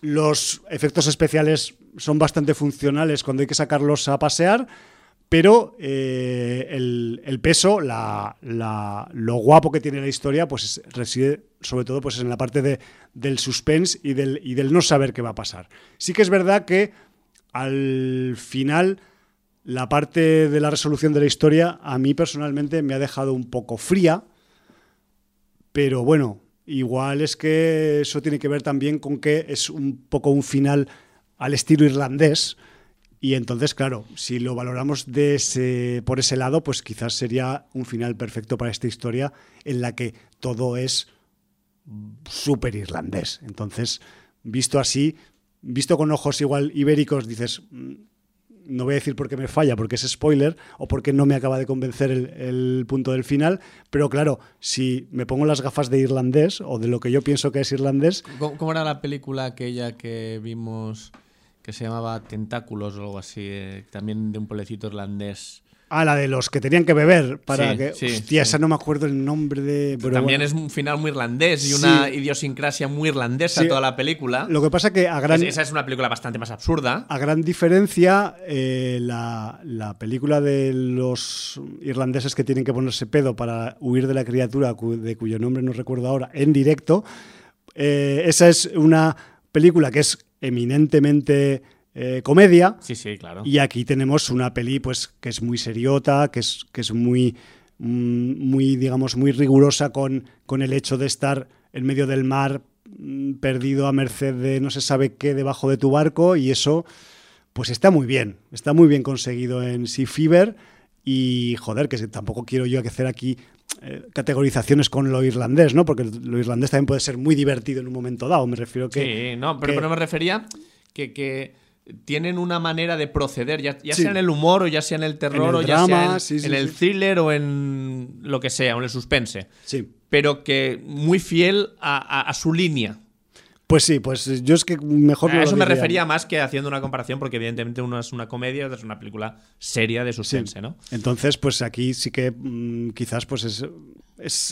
Los efectos especiales son bastante funcionales cuando hay que sacarlos a pasear pero eh, el, peso, lo guapo que tiene la historia, pues reside sobre todo pues, en la parte de, del suspense y del, y del no saber qué va a pasar. Sí que es verdad que al final la parte de la resolución de la historia a mí personalmente me ha dejado un poco fría, pero bueno, igual es que eso tiene que ver también con que es un poco un final al estilo irlandés, y entonces, claro, si lo valoramos de ese, por ese lado, pues quizás sería un final perfecto para esta historia en la que todo es súper irlandés. Entonces, visto así, visto con ojos igual ibéricos, dices, mm, no voy a decir por qué me falla, porque es spoiler, o porque no me acaba de convencer el, punto del final, pero claro, si me pongo las gafas de irlandés, o de lo que yo pienso que es irlandés... ¿Cómo, era la película aquella que vimos que se llamaba Tentáculos o algo así, eh, también de un pueblecito irlandés. Ah, la de los que tenían que beber para que. hostia, esa no me acuerdo el nombre de. También es un final muy irlandés y una idiosincrasia muy irlandesa toda la película. Lo que pasa que a gran. esa es una película bastante más absurda. A gran diferencia, eh, la, película de los irlandeses que tienen que ponerse pedo para huir de la criatura de cuyo nombre no recuerdo ahora, en directo. Eh, esa es una película que es eminentemente eh, comedia. Sí, sí, claro. Y aquí tenemos una peli pues que es muy seriota, que es, que es muy, mm, muy, digamos, muy rigurosa con, con el hecho de estar en medio del mar mm, perdido a merced de no se sabe qué debajo de tu barco y eso pues está muy bien, está muy bien conseguido en Sea Fever y joder, que tampoco quiero yo hacer aquí eh, categorizaciones con lo irlandés, ¿no? Porque lo irlandés también puede ser muy divertido en un momento dado, me refiero que... Sí, no, pero, pero me refería que, que tienen una manera de proceder, ya, sea en el humor o ya sea en el terror o ya sea en, el thriller o en lo que sea, o en el suspense. Sí. Pero que muy fiel a, su línea. Pues sí, pues yo es que mejor A eso me refería más que haciendo una comparación, porque evidentemente uno es una comedia otra es una película seria de suspense, ¿no? Entonces, pues aquí sí que mm, quizás pues es,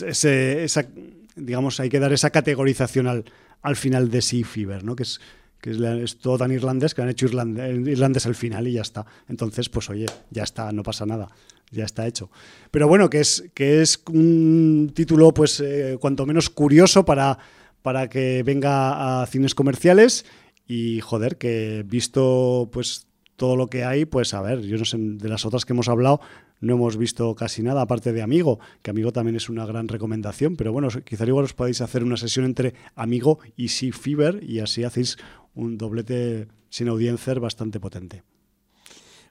es, esa, digamos, hay que dar esa categorización al, al final de Sea Fever, ¿no? Que es que es, todo tan irlandés que han hecho irlandés, al final y ya está. Entonces, pues oye, ya está, no pasa nada, ya está hecho. Pero bueno, que es, que es un título, pues, eh, cuanto menos curioso para, para que venga a cines comerciales y, joder, que visto, pues, todo lo que hay, pues, a ver, yo no sé, de las otras que hemos hablado, no hemos visto casi nada, aparte de Amigo, que Amigo también es una gran recomendación, pero bueno, quizá igual os podéis hacer una sesión entre Amigo y Sea Fever y así hacéis un doblete sin audiencia bastante potente.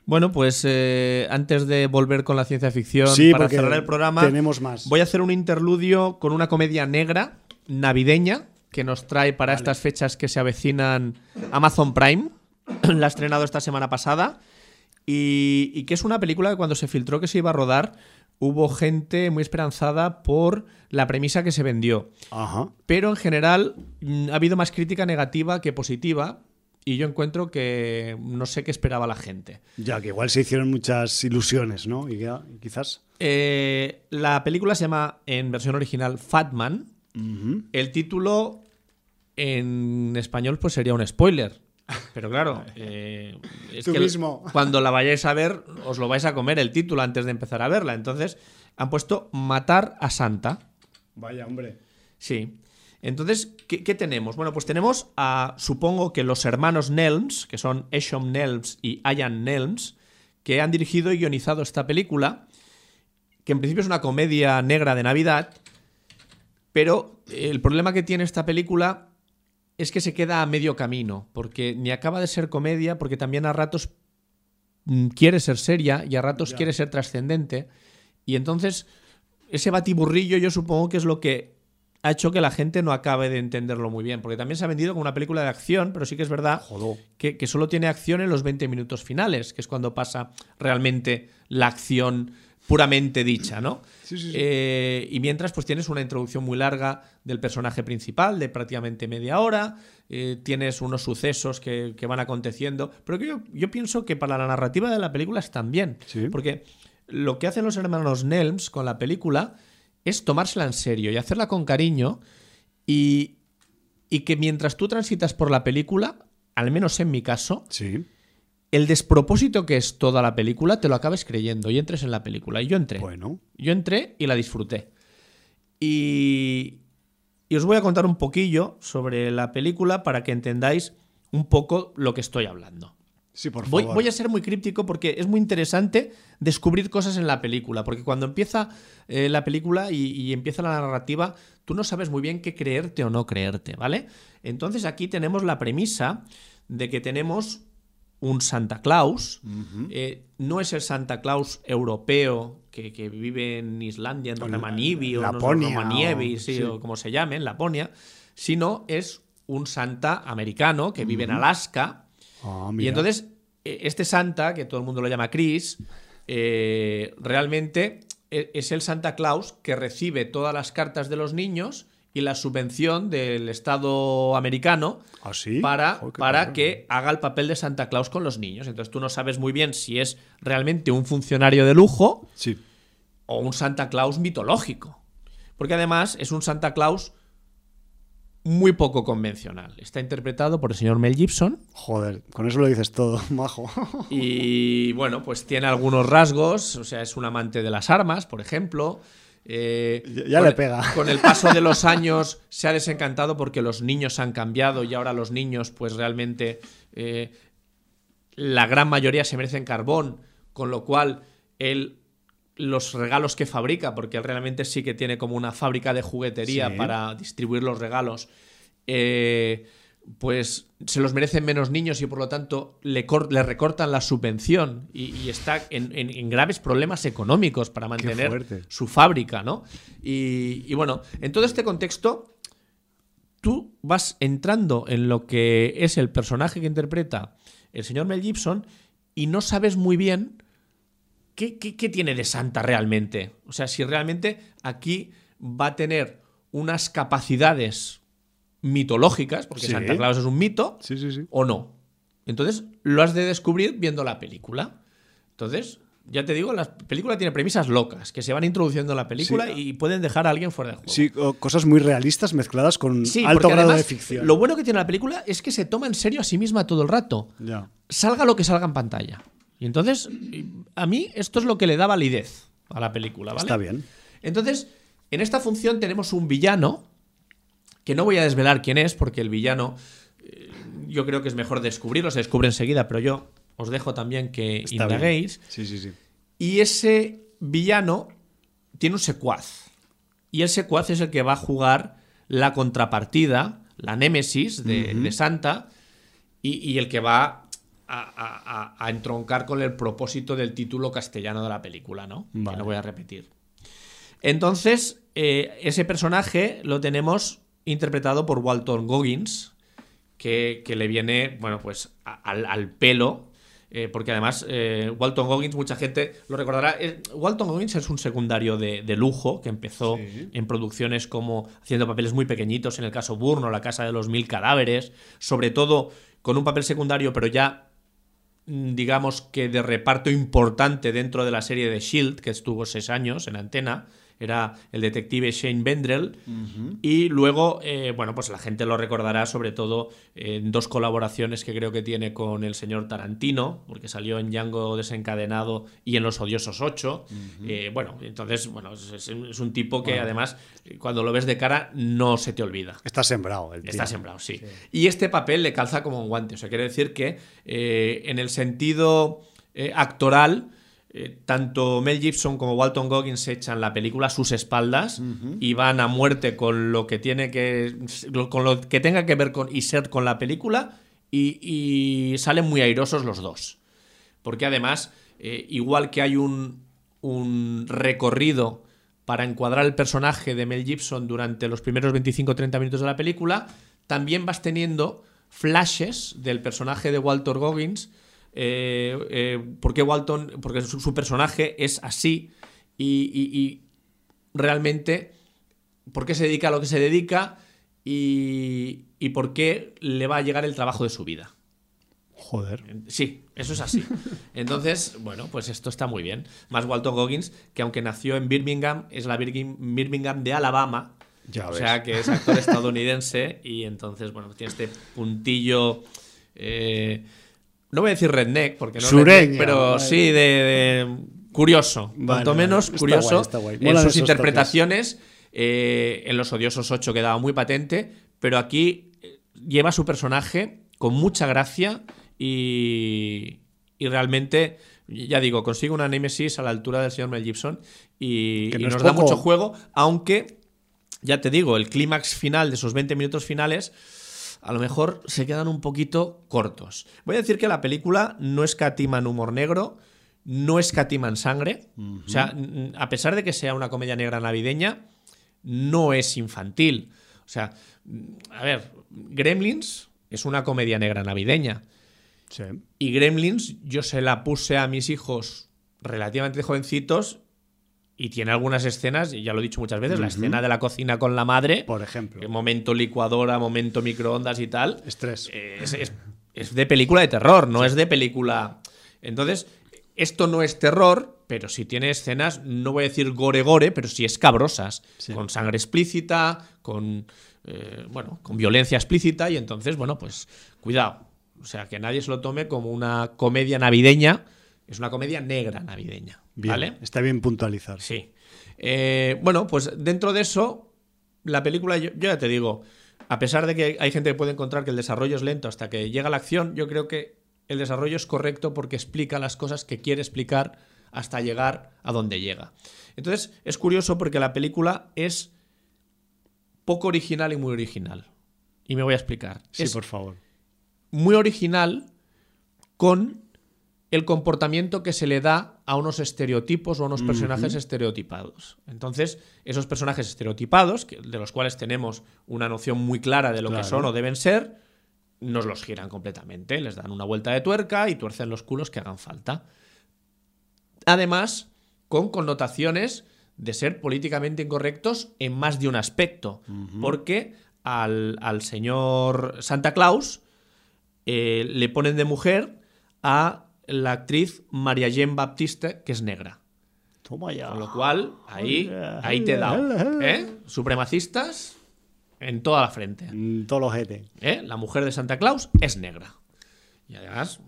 Bueno, pues eh, antes de volver con la ciencia ficción, para cerrar el programa, tenemos más. voy a hacer un interludio con una comedia negra navideña que nos trae para estas fechas que se avecinan Amazon Prime. la ha estrenado esta semana pasada. Y, y, que es una película que cuando se filtró que se iba a rodar, hubo gente muy esperanzada por la premisa que se vendió. Pero en general mm, ha habido más crítica negativa que positiva. Y yo encuentro que no sé qué esperaba la gente. Ya, que igual se hicieron muchas ilusiones, ¿no? Y quizás. Eh, la película se llama en versión original El título en español pues sería un spoiler. Pero claro, eh, es que mismo. cuando la vayáis a ver, os lo vais a comer el título antes de empezar a verla. Entonces, han puesto Matar a Santa. Vaya, hombre. Sí. Entonces, ¿qué, tenemos? Bueno, pues tenemos a, supongo que los hermanos Nelms, que son Eshom Nelms y Ian Nelms, que han dirigido y guionizado esta película, que en principio es una comedia negra de Navidad, pero el problema que tiene esta película es que se queda a medio camino, porque ni acaba de ser comedia, porque también a ratos mm, quiere ser seria y a ratos quiere ser trascendente. Y entonces, ese batiburrillo yo supongo que es lo que ha hecho que la gente no acabe de entenderlo muy bien, porque también se ha vendido como una película de acción, pero sí que es verdad que, que, solo tiene acción en los 20 minutos finales, que es cuando pasa realmente la acción puramente dicha, ¿no? Eh, y mientras, pues tienes una introducción muy larga del personaje principal, de prácticamente media hora, eh, tienes unos sucesos que, van aconteciendo, pero que yo, pienso que para la narrativa de la película están bien, porque lo que hacen los hermanos Nelms con la película es tomársela en serio y hacerla con cariño y, y que mientras tú transitas por la película, al menos en mi caso, sí el despropósito que es toda la película te lo acabes creyendo y entres en la película. Y yo entré. Bueno. Yo entré y la disfruté. Y, y os voy a contar un poquillo sobre la película para que entendáis un poco lo que estoy hablando. Sí, por favor. Voy, a ser muy críptico porque es muy interesante descubrir cosas en la película. Porque cuando empieza eh, la película y, y, empieza la narrativa, tú no sabes muy bien qué creerte o no creerte, ¿vale? Entonces aquí tenemos la premisa de que tenemos un Santa Claus. Eh, no es el Santa Claus europeo que, vive en Islandia, en Romanibi o Romaniemi, o, como se llame, en Laponia, sino es un Santa americano que vive en Alaska. Ah, y entonces, e, este Santa, que todo el mundo lo llama Chris, eh, realmente e, es el Santa Claus que recibe todas las cartas de los niños y la subvención del Estado americano ¿Ah, para, para que haga el papel de Santa Claus con los niños. Entonces tú no sabes muy bien si es realmente un funcionario de lujo o un Santa Claus mitológico. Porque además es un Santa Claus muy poco convencional. Está interpretado por el señor Mel Gibson. Joder, con eso lo dices todo, majo. Y bueno, pues tiene algunos rasgos, o sea, es un amante de las armas, por ejemplo. Eh, ya le pega. Con el paso de los años se ha desencantado porque los niños han cambiado y ahora los niños, pues realmente eh, la gran mayoría se merecen carbón, con lo cual él los regalos que fabrica, porque él realmente sí que tiene como una fábrica de juguetería para distribuir los regalos. eh, pues se los merecen menos niños y por lo tanto le, le recortan la subvención y, está en, graves problemas económicos para mantener su fábrica, ¿no? Y, bueno, en todo este contexto, tú vas entrando en lo que es el personaje que interpreta el señor Mel Gibson y no sabes muy bien qué, qué tiene de santa realmente. O sea, si realmente aquí va a tener unas capacidades mitológicas, porque Santa Claus es un mito, o no. Entonces lo has de descubrir viendo la película. Entonces, ya te digo, la película tiene premisas locas que se van introduciendo en la película y pueden dejar a alguien fuera de juego. Sí, cosas muy realistas mezcladas con alto grado de ficción. Lo bueno que tiene la película es que se toma en serio a sí misma todo el rato. Salga lo que salga en pantalla. Y entonces, a mí esto es lo que le da validez a la película, ¿vale? Está bien. Entonces, en esta función tenemos un villano que no voy a desvelar quién es, porque el villano eh, yo creo que es mejor descubrirlo, se descubre enseguida, pero yo os dejo también que indaguéis. Sí, sí, sí. Y ese villano tiene un secuaz. Y el secuaz es el que va a jugar la contrapartida, la némesis de, Santa, y, el que va a, entroncar con el propósito del título castellano de la película, ¿no? Que no voy a repetir. Entonces, eh, ese personaje lo tenemos interpretado por Walton Goggins, que, le viene, bueno, pues al, pelo. Eh, porque además eh, Walton Goggins, mucha gente lo recordará. Eh, Walton Goggins es un secundario de, lujo que empezó en producciones como haciendo papeles muy pequeñitos, en el caso Burno, La Casa de los Mil Cadáveres, sobre todo con un papel secundario, pero ya mm, digamos que de reparto importante dentro de la serie de Shield, que estuvo seis años en antena era el detective Shane Bendrell. Y luego, eh, bueno, pues la gente lo recordará sobre todo en dos colaboraciones que creo que tiene con el señor Tarantino, porque salió en Django desencadenado y en Los Odiosos 8. Eh, bueno, entonces, bueno, es, un tipo que además, cuando lo ves de cara, no se te olvida. Está sembrado. El Está sembrado, sí. Y este papel le calza como un guante. O sea, quiere decir que eh, en el sentido actoral, eh, tanto Mel Gibson como Walton Goggins echan la película a sus espaldas y van a muerte con lo que tiene que con lo que tenga que ver con y ser con la película y, salen muy airosos los dos. Porque además eh, igual que hay un, un recorrido para encuadrar el personaje de Mel Gibson durante los primeros 25-30 minutos de la película, también vas teniendo flashes del personaje de Walter Goggins eh, eh, por qué Walton, porque su, personaje es así y, realmente por qué se dedica a lo que se dedica y, por qué le va a llegar el trabajo de su vida. Joder. Sí, eso es así. Entonces, bueno, pues esto está muy bien. Más Walton Goggins, que aunque nació en Birmingham, es la Birmingham de Alabama. Ya o sea que es actor estadounidense y entonces, bueno, tiene este puntillo. Eh, no voy a decir redneck, porque no redneck, pero sí de, curioso, cuanto menos curioso en sus interpretaciones. Eh, en Los Odiosos 8 quedaba muy patente, pero aquí eh, lleva su personaje con mucha gracia y, y realmente, ya digo, consigue una Nemesis a la altura del señor Mel Gibson y, nos da mucho juego, aunque, ya te digo, el clímax final de esos 20 minutos finales a lo mejor se quedan un poquito cortos. Voy a decir que la película no escatima en humor negro, no escatima en sangre. O sea, a pesar de que sea una comedia negra navideña, no es infantil. O sea, a ver, Gremlins es una comedia negra navideña. Y Gremlins yo se la puse a mis hijos relativamente jovencitos y tiene algunas escenas, y ya lo he dicho muchas veces, la escena de la cocina con la madre. Por ejemplo. Momento licuadora, momento microondas y tal. Estrés. es, de película de terror, no es de película. Entonces, esto no es terror, pero sí tiene escenas, no voy a decir gore gore, pero sí escabrosas. Con sangre explícita, con. Eh, bueno, con violencia explícita, y entonces, bueno, pues cuidado. O sea, que nadie se lo tome como una comedia navideña es una comedia negra navideña. ¿Vale? Está bien puntualizar. Sí. Eh, bueno, pues dentro de eso, la película, yo, ya te digo, a pesar de que hay gente que puede encontrar que el desarrollo es lento hasta que llega la acción, yo creo que el desarrollo es correcto porque explica las cosas que quiere explicar hasta llegar a donde llega. Entonces, es curioso porque la película es poco original y muy original. Y me voy a explicar. Sí, por favor. Muy original con el comportamiento que se le da a unos estereotipos o a unos personajes estereotipados. Entonces, esos personajes estereotipados, de los cuales tenemos una noción muy clara de lo que son o deben ser, nos los giran completamente, les dan una vuelta de tuerca y tuercen los culos que hagan falta. Además, con connotaciones de ser políticamente incorrectos en más de un aspecto, porque al, señor Santa Claus eh, le ponen de mujer a la actriz María Jean Baptiste, que es negra. Toma ya. Con lo cual, ahí, ahí te he dado. ¿eh? Supremacistas en toda la frente. En todos los ¿Eh? La mujer de Santa Claus es negra. Y además,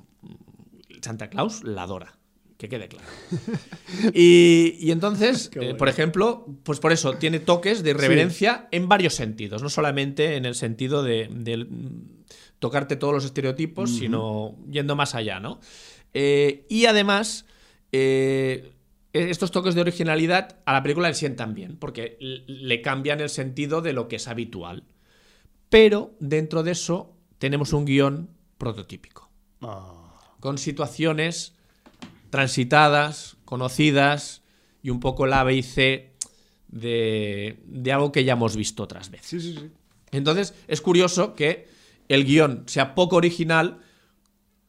Santa Claus la adora. Que quede claro. y, entonces, eh, por ejemplo, pues por eso tiene toques de reverencia en varios sentidos, no solamente en el sentido de, tocarte todos los estereotipos, sino yendo más allá, ¿no? Eh, y además, eh, estos toques de originalidad a la película le sientan bien, porque le cambian el sentido de lo que es habitual. Pero dentro de eso tenemos un guion prototípico. Ah. Con situaciones transitadas, conocidas y un poco la B y C de, algo que ya hemos visto otras veces. Entonces es curioso que el guion sea poco original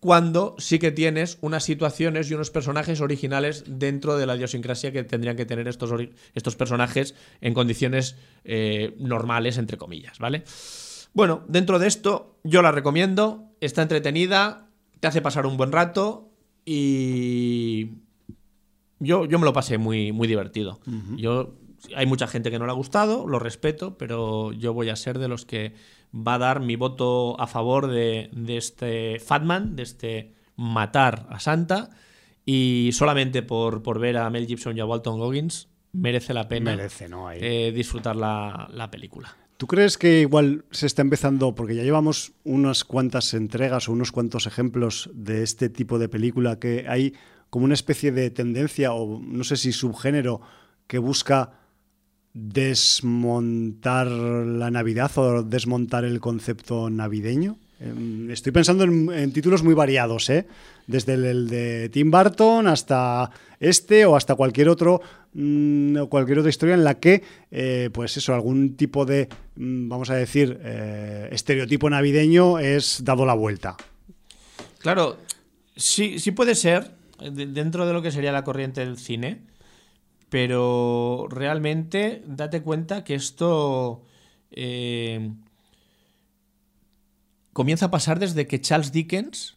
cuando sí que tienes unas situaciones y unos personajes originales dentro de la idiosincrasia que tendrían que tener estos, estos personajes en condiciones eh, normales, entre comillas, ¿vale? Bueno, dentro de esto yo la recomiendo, está entretenida, te hace pasar un buen rato y yo, yo me lo pasé muy, muy divertido. Yo hay mucha gente que no le ha gustado, lo respeto, pero yo voy a ser de los que va a dar mi voto a favor de, este Fatman, de este matar a Santa, y solamente por, por, ver a Mel Gibson y a Walton Goggins merece la pena merece, ¿no? Eh, disfrutar la, la película. ¿Tú crees que igual se está empezando, porque ya llevamos unas cuantas entregas o unos cuantos ejemplos de este tipo de película, que hay como una especie de tendencia o no sé si subgénero que busca desmontar la Navidad o desmontar el concepto navideño? Em, estoy pensando en, títulos muy variados, ¿eh? desde el, de Tim Burton hasta este o hasta cualquier otro mm, o cualquier otra historia en la que, eh, pues eso, algún tipo de, mm, vamos a decir, eh, estereotipo navideño es dado la vuelta. Claro, sí, sí puede ser dentro de lo que sería la corriente del cine pero realmente date cuenta que esto eh, comienza a pasar desde que Charles Dickens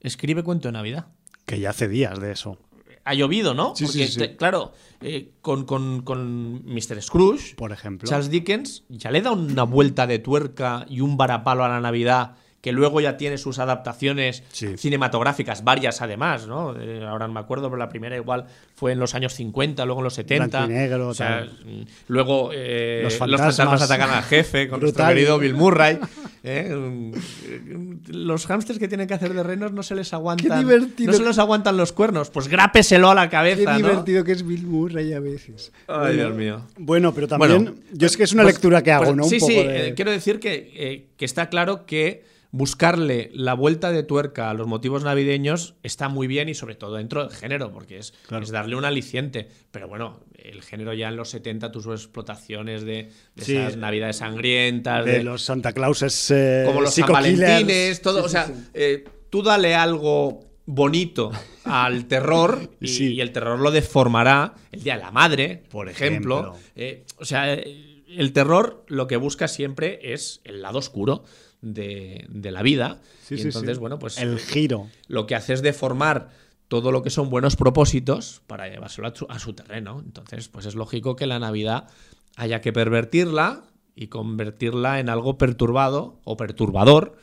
escribe Cuento de Navidad. Que ya hace días de eso. Ha llovido, ¿no? Porque, claro, eh, con, con, con, Mr. Scrooge, por ejemplo, Charles Dickens ya le da una vuelta de tuerca y un varapalo a la Navidad que luego ya tiene sus adaptaciones cinematográficas, varias además, ¿no? Eh, ahora no me acuerdo, pero la primera igual fue en los años 50, luego en los 70. Negro, mm, luego eh, los, fantasmas. atacan al jefe con nuestro querido Bill Murray. ¿eh? Mm, los hámsters que tienen que hacer de renos no se les aguantan. No se les aguantan los cuernos. Pues grápeselo a la cabeza. Qué divertido que es Bill Murray a veces. Ay, Dios mío. Bueno, pero también. yo es que es una pues, lectura que hago, pues ¿no? sí, sí. quiero decir que, que está claro que buscarle la vuelta de tuerca a los motivos navideños está muy bien y sobre todo dentro del género, porque es, darle un aliciente. Pero bueno, el género ya en los 70 tus explotaciones de, esas navidades sangrientas. De, los Santa Clauses eh, Como los San Valentines, todo. o sea, eh, tú dale algo bonito al terror y, el terror lo deformará el Día de la Madre, por ejemplo. Eh, o sea, el terror lo que busca siempre es el lado oscuro de, la vida. y entonces, bueno, pues. El giro. Lo que hace es deformar todo lo que son buenos propósitos para llevárselo a su, terreno. Entonces, pues es lógico que la Navidad haya que pervertirla y convertirla en algo perturbado o perturbador,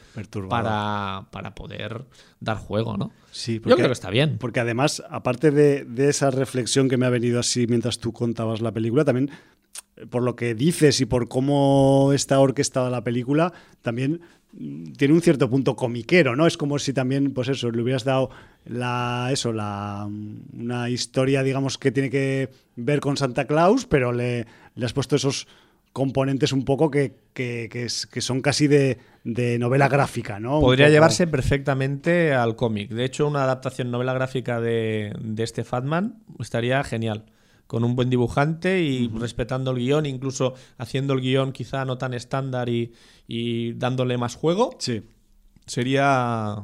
Para, para, poder dar juego, ¿no? Sí, Yo creo que está bien. Porque además, aparte de, de, esa reflexión que me ha venido así mientras tú contabas la película, también por lo que dices y por cómo está orquestada la película, también mm, tiene un cierto punto comiquero, ¿no? Es como si también, pues eso, le hubieras dado la, eso, la, mm, una historia, digamos, que tiene que ver con Santa Claus, pero le, le has puesto esos componentes un poco que, que, son casi de, novela gráfica, ¿no? Podría llevarse perfectamente al cómic. De hecho, una adaptación novela gráfica de, este Fatman estaría genial. Con un buen dibujante y respetando el guion, incluso haciendo el guion quizá no tan estándar y, y dándole más juego. Sí. Sería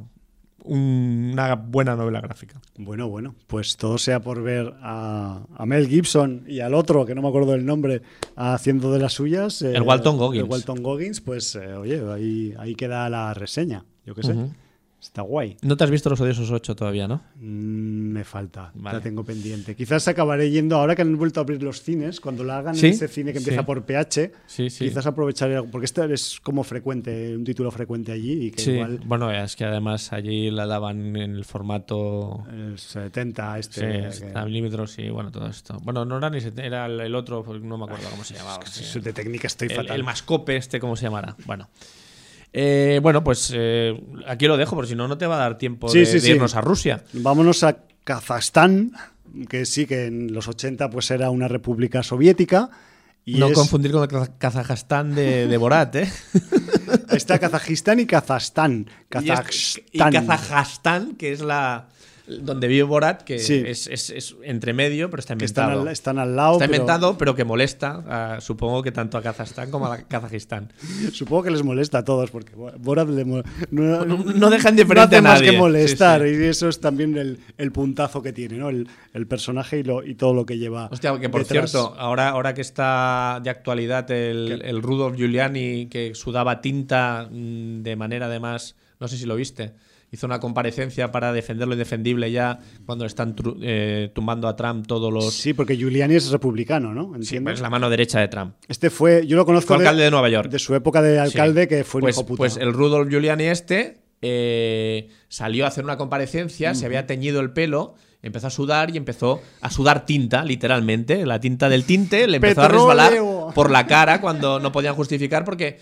una buena novela gráfica. Bueno, bueno, pues todo sea por ver a, Mel Gibson y al otro, que no me acuerdo del nombre, haciendo de las suyas. el Walton Goggins. El Walton Goggins, pues eh, oye, ahí, ahí queda la reseña, yo qué sé. Está guay. No te has visto Los Odiosos 8 todavía, ¿no? Mm, me falta, la tengo pendiente. Quizás acabaré yendo, ahora que han vuelto a abrir los cines, cuando lo hagan ese cine que empieza por PH, quizás aprovecharé, porque este es como frecuente, un título frecuente allí. Y que igual, bueno, es que además allí la daban en el formato... El 70, este... Sí, milímetros y bueno, todo esto. Bueno, no era ni era el otro, no me acuerdo cómo se llamaba. De técnica estoy fatal. El mascope este, ¿cómo se llamará? Bueno... Eh, bueno, pues eh, aquí lo dejo, porque si no, no te va a dar tiempo de, irnos a Rusia. Vámonos a Kazajstán, que sí que en los 80 pues era una república soviética. Y no confundir con el Kazajstán de, Borat, ¿eh? Está Kazajistán y Kazajstán. Kazajstán. y Kazajstán, que es la donde vive Borat, que es, es, entre medio, pero está inventado. Están al, lado. Está inventado, pero que molesta, supongo que tanto a Kazajstán como a Kazajistán. supongo que les molesta a todos, porque Borat no, no, dejan diferente a nadie. más que molestar, y eso es también el, el puntazo que tiene, ¿no? El, el, personaje y, lo, y todo lo que lleva. Hostia, que por cierto, ahora, ahora que está de actualidad el, el Rudolf Giuliani, que sudaba tinta mm, de manera además, no sé si lo viste hizo una comparecencia para defender lo indefendible ya cuando están eh, tumbando a Trump todos los... Sí, porque Giuliani es republicano, ¿no? Sí, es pues la mano derecha de Trump. Este fue, yo lo conozco... Fue alcalde de, Nueva York. De su época de alcalde, que fue un pues, hijo puta. Pues el Rudolf Giuliani este eh, salió a hacer una comparecencia, se había teñido el pelo empezó a sudar y empezó a sudar tinta, literalmente. La tinta del tinte le empezó a resbalar por la cara cuando no podían justificar porque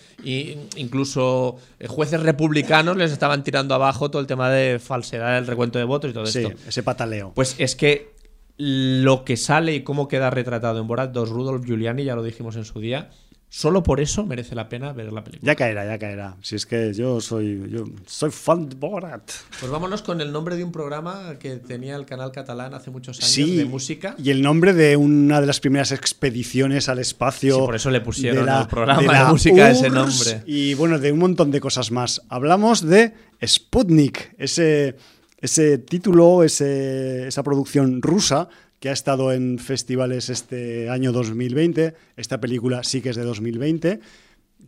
incluso eh, jueces republicanos les estaban tirando abajo todo el tema de falsedad del recuento de votos y todo sí, esto. ese pataleo. Pues es que lo que sale y cómo queda retratado en Borat 2 Rudolf Giuliani, ya lo dijimos en su día, Solo por eso merece la pena ver la película. Ya caerá, ya caerá. Si es que yo soy, yo soy fan de Borat. Pues vámonos con el nombre de un programa que tenía el canal catalán hace muchos años de música. Y el nombre de una de las primeras expediciones al espacio. Sí, por eso le pusieron al programa de, música ese nombre. Y bueno, de un montón de cosas más. Hablamos de Sputnik, ese, ese título, ese, esa producción rusa que ha estado en festivales este año 2020. Esta película sí que es de 2020.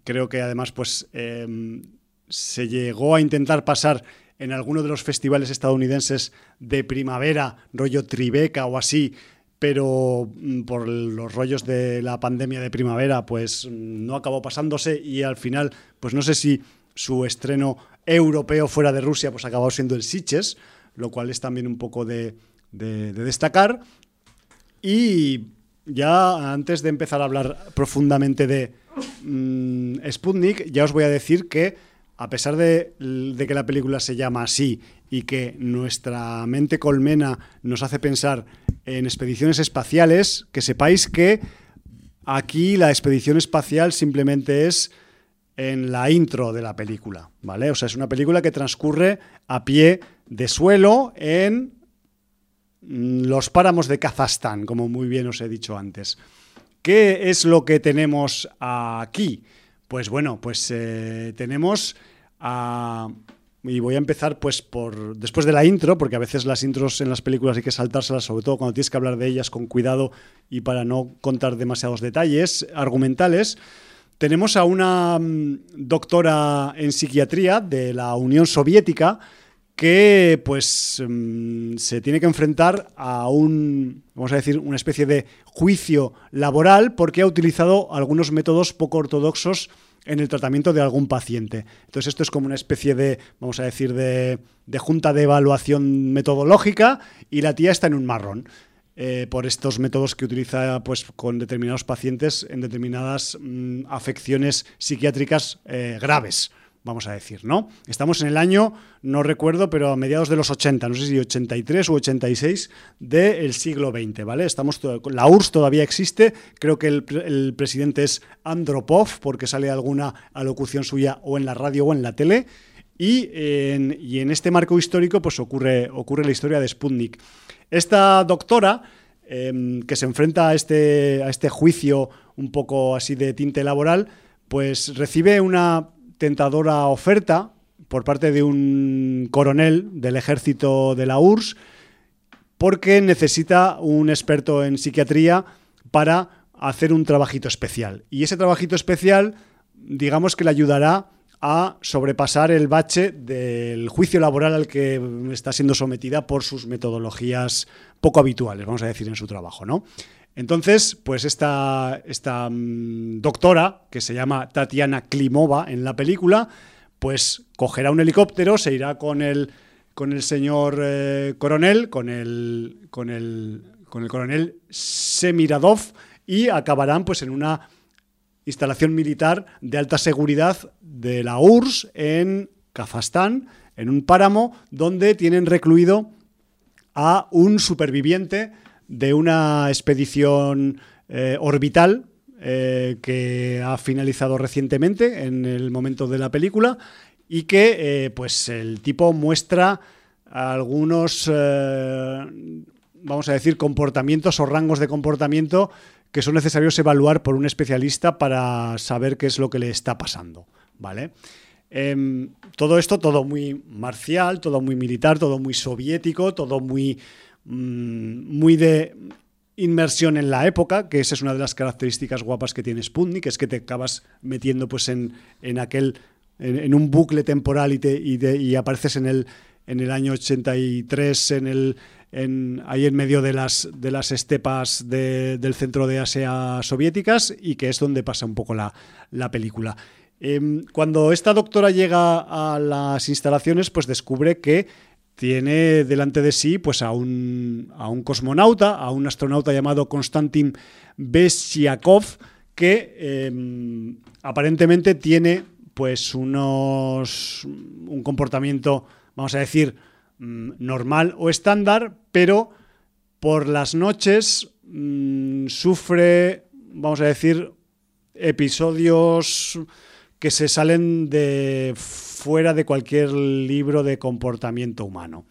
Creo que además pues, em, se llegó a intentar pasar en alguno de los festivales estadounidenses de primavera, rollo Tribeca o así, pero mm, por los rollos de la pandemia de primavera, pues no acabó pasándose y al final, pues no sé si su estreno europeo fuera de Rusia, pues acabó siendo el Sitges, lo cual es también un poco de destacar. Y ya antes de empezar a hablar profundamente de mm, Sputnik, ya os voy a decir que a pesar de, que la película se llama así y que nuestra mente colmena nos hace pensar en expediciones espaciales, que sepáis que aquí la expedición espacial simplemente es en la intro de la película, ¿vale? O sea, es una película que transcurre a pie de suelo en los páramos de Kazajstán, como muy bien os he dicho antes. ¿Qué es lo que tenemos aquí? Pues bueno, pues eh, tenemos a... Y voy a empezar pues por después de la intro, porque a veces las intros en las películas hay que saltárselas, sobre todo cuando tienes que hablar de ellas con cuidado y para no contar demasiados detalles argumentales. Tenemos a una mm, doctora en psiquiatría de la Unión Soviética, que pues mm, se tiene que enfrentar a un, vamos a decir, una especie de juicio laboral porque ha utilizado algunos métodos poco ortodoxos en el tratamiento de algún paciente. Entonces esto es como una especie de, vamos a decir, de, junta de evaluación metodológica y la tía está en un marrón. Eh, por estos métodos que utiliza pues, con determinados pacientes en determinadas mm, afecciones psiquiátricas eh, graves. Vamos a decir, ¿no? Estamos en el año, no recuerdo, pero a mediados de los 80, no sé si 83 u 86 del siglo XX, ¿vale? Estamos la URSS todavía existe, creo que el, presidente es Andropov, porque sale alguna alocución suya o en la radio o en la tele, y en, y en este marco histórico pues ocurre, ocurre la historia de Sputnik. Esta doctora... Em, que se enfrenta a este, a este juicio un poco así de tinte laboral, pues recibe una tentadora oferta por parte de un coronel del ejército de la URSS porque necesita un experto en psiquiatría para hacer un trabajito especial. Y ese trabajito especial, digamos que le ayudará a sobrepasar el bache del juicio laboral al que está siendo sometida por sus metodologías poco habituales, vamos a decir, en su trabajo, ¿no? Entonces, pues esta, esta mm, doctora, que se llama Tatiana Klimova en la película, pues cogerá un helicóptero, se irá con el, con el señor eh, coronel, con el, con, el, con el coronel Semiradov, y acabarán pues en una instalación militar de alta seguridad de la URSS en Kazajstán, en un páramo donde tienen recluido a un superviviente de una expedición eh, orbital eh, que ha finalizado recientemente en el momento de la película y que eh, pues el tipo muestra algunos vamos a decir comportamientos o rangos de comportamiento que son necesarios evaluar por un especialista para saber qué es lo que le está pasando, ¿vale? Em, todo esto, todo muy marcial, todo muy militar, todo muy soviético, todo muy, muy de inmersión en la época, que esa es una de las características guapas que tiene Sputnik, es que te acabas metiendo pues en, en aquel en, un bucle temporal y, te, y, apareces en el, en el año 83 en el, en, ahí en medio de las, de las estepas del centro de Asia soviéticas y que es donde pasa un poco la, película. Em, cuando esta doctora llega a las instalaciones, pues descubre que tiene delante de sí pues, a, un, a un cosmonauta, a un astronauta llamado Konstantin Besiakov, que em, aparentemente tiene pues unos un comportamiento, vamos a decir, Mm, normal o estándar, pero por las noches mm, sufre, vamos a decir, episodios que se salen de fuera de cualquier libro de comportamiento humano.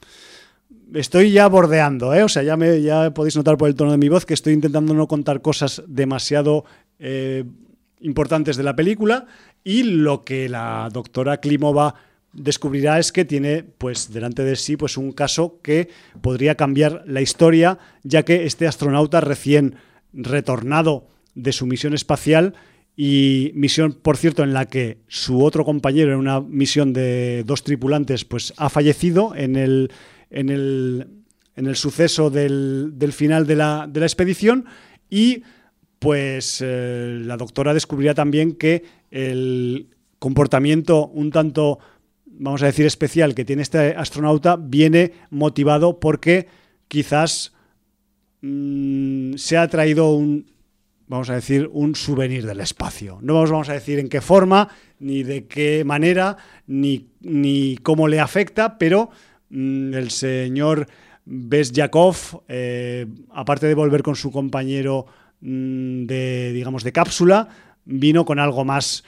Estoy ya bordeando, ¿eh? o sea, ya, me, ya podéis notar por el tono de mi voz que estoy intentando no contar cosas demasiado eh, importantes de la película y lo que la doctora Klimova descubrirá es que tiene pues delante de sí pues un caso que podría cambiar la historia, ya que este astronauta recién retornado de su misión espacial y misión, por cierto, en la que su otro compañero en una misión de dos tripulantes pues ha fallecido en el, en el, en el suceso del, final de la, de la, expedición y pues eh, la doctora descubrirá también que el comportamiento un tanto vamos a decir, especial que tiene este astronauta viene motivado porque quizás mm, se ha traído un, vamos a decir, un souvenir del espacio. No vamos, a decir en qué forma, ni de qué manera, ni, ni cómo le afecta, pero mm, el señor Besjakov, eh, aparte de volver con su compañero mm, de, digamos, de cápsula, vino con algo más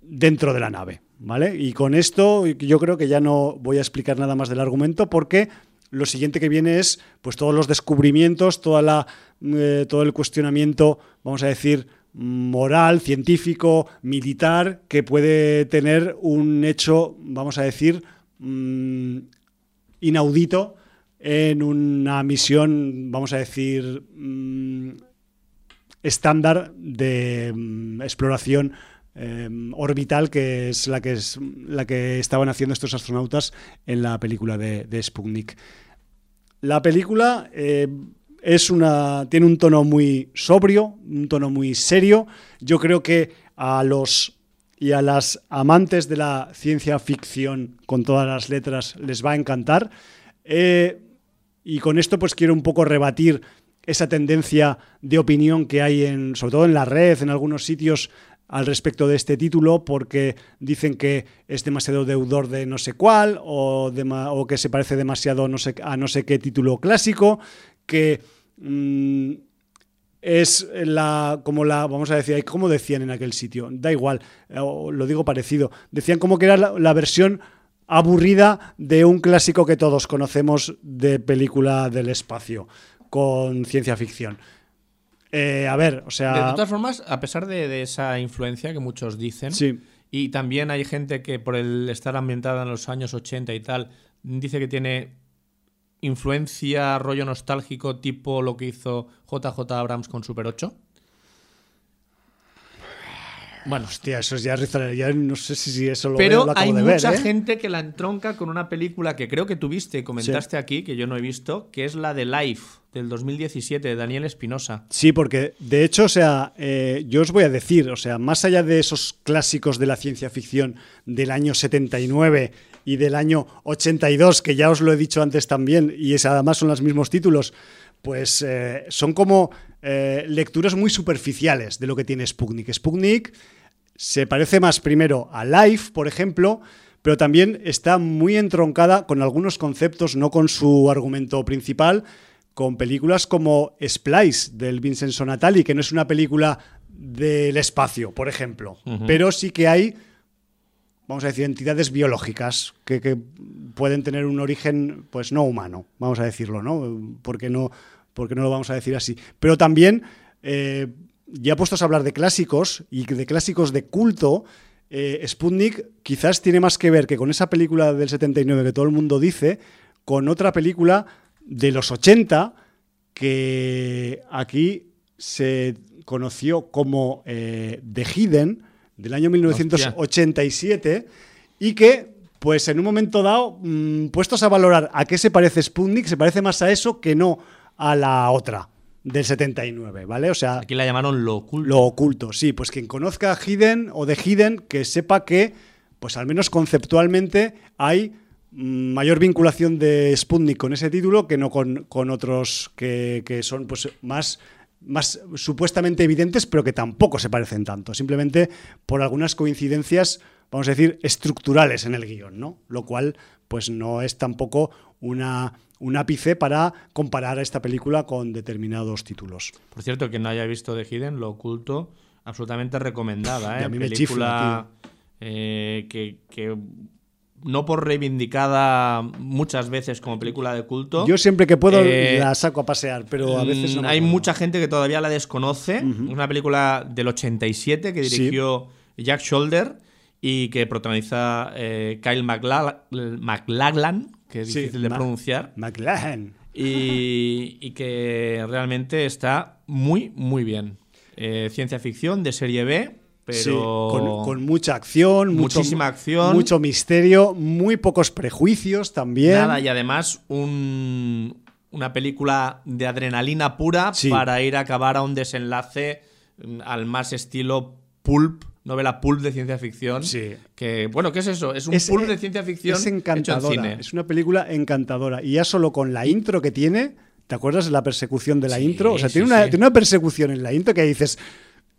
dentro de la nave. ¿vale? Y con esto yo creo que ya no voy a explicar nada más del argumento porque lo siguiente que viene es pues todos los descubrimientos, toda la, eh, todo el cuestionamiento, vamos a decir, moral, científico, militar, que puede tener un hecho, vamos a decir, mm, inaudito en una misión, vamos a decir, mm, estándar de mm, exploración Em, orbital, que es la que, es la que estaban haciendo estos astronautas en la película de, Sputnik. La película eh, es una, tiene un tono muy sobrio, un tono muy serio. Yo creo que a los y a las amantes de la ciencia ficción con todas las letras les va a encantar. Eh, y con esto pues quiero un poco rebatir esa tendencia de opinión que hay en, sobre todo en la red, en algunos sitios, al respecto de este título porque dicen que es demasiado deudor de no sé cuál o, que se parece demasiado a no sé qué título clásico, que mm, es la, como la, vamos a decir, como decían en aquel sitio, da igual, lo digo parecido, decían como que era la versión aburrida de un clásico que todos conocemos de película del espacio con ciencia ficción. Eh, a ver, o sea. De, todas formas, a pesar de, esa influencia que muchos dicen, y también hay gente que por el estar ambientada en los años 80 y tal, dice que tiene influencia, rollo nostálgico, tipo lo que hizo JJ Abrams con Super 8. Bueno, hostia, eso es ya, ya no sé si eso lo Pero veo, hay mucha ¿eh? gente que la entronca con una película que creo que tuviste y comentaste aquí, que yo no he visto, que es la de Life, del 2017, de Daniel Espinosa. Sí, porque de hecho, o sea, eh, yo os voy a decir, o sea, más allá de esos clásicos de la ciencia ficción del año 79 y del año 82, que ya os lo he dicho antes también, y es, además son los mismos títulos, pues eh, son como lecturas muy superficiales de lo que tiene Sputnik. Sputnik se parece más primero a Life, por ejemplo, pero también está muy entroncada con algunos conceptos, no con su argumento principal, con películas como Splice del Vincent Sonatali, que no es una película del espacio, por ejemplo, pero sí que hay, vamos a decir, entidades biológicas que, pueden tener un origen, pues no humano, vamos a decirlo, ¿no? Porque no, porque no lo vamos a decir así. Pero también eh, ya puestos a hablar de clásicos y de clásicos de culto, eh, Sputnik quizás tiene más que ver que con esa película del 79 que todo el mundo dice, con otra película de los 80 que aquí se conoció como eh, The Hidden del año 1987 y que pues en un momento dado, mm, puestos a valorar a qué se parece Sputnik, se parece más a eso que no a la otra del 79, ¿vale? O sea, aquí la llamaron lo oculto. Lo oculto, sí, pues quien conozca a Hidden o de Hidden que sepa que pues al menos conceptualmente hay mayor vinculación de Sputnik con ese título que no con, con otros que, que, son pues más más supuestamente evidentes, pero que tampoco se parecen tanto, simplemente por algunas coincidencias, vamos a decir, estructurales en el guion, ¿no? Lo cual, pues no es tampoco una un ápice para comparar a esta película con determinados títulos. Por cierto, quien no haya visto The Hidden, Lo Oculto, absolutamente recomendada. ¿eh? película eh, que, no por reivindicada muchas veces como película de culto. Yo siempre que puedo eh, la saco a pasear, pero a veces no. Hay mucha gente que todavía la desconoce. Una película del 87 que dirigió Jack Shoulder y que protagoniza Kyle MacLachlan, que es difícil de pronunciar. McLaren. Y, que realmente está muy, muy bien. Eh, ciencia ficción de serie B, pero. con, mucha acción, muchísima acción. Mucho misterio, muy pocos prejuicios también. Nada, y además una película de adrenalina pura para ir a acabar a un desenlace mm, al más estilo pulp novela pulp de ciencia ficción. Sí. Que, bueno, ¿qué es eso? Es un pulp de ciencia ficción. Es encantadora. Es una película encantadora. Y ya solo con la intro que tiene, ¿te acuerdas de la persecución de la intro? O sea, tiene, una, tiene una persecución en la intro que dices.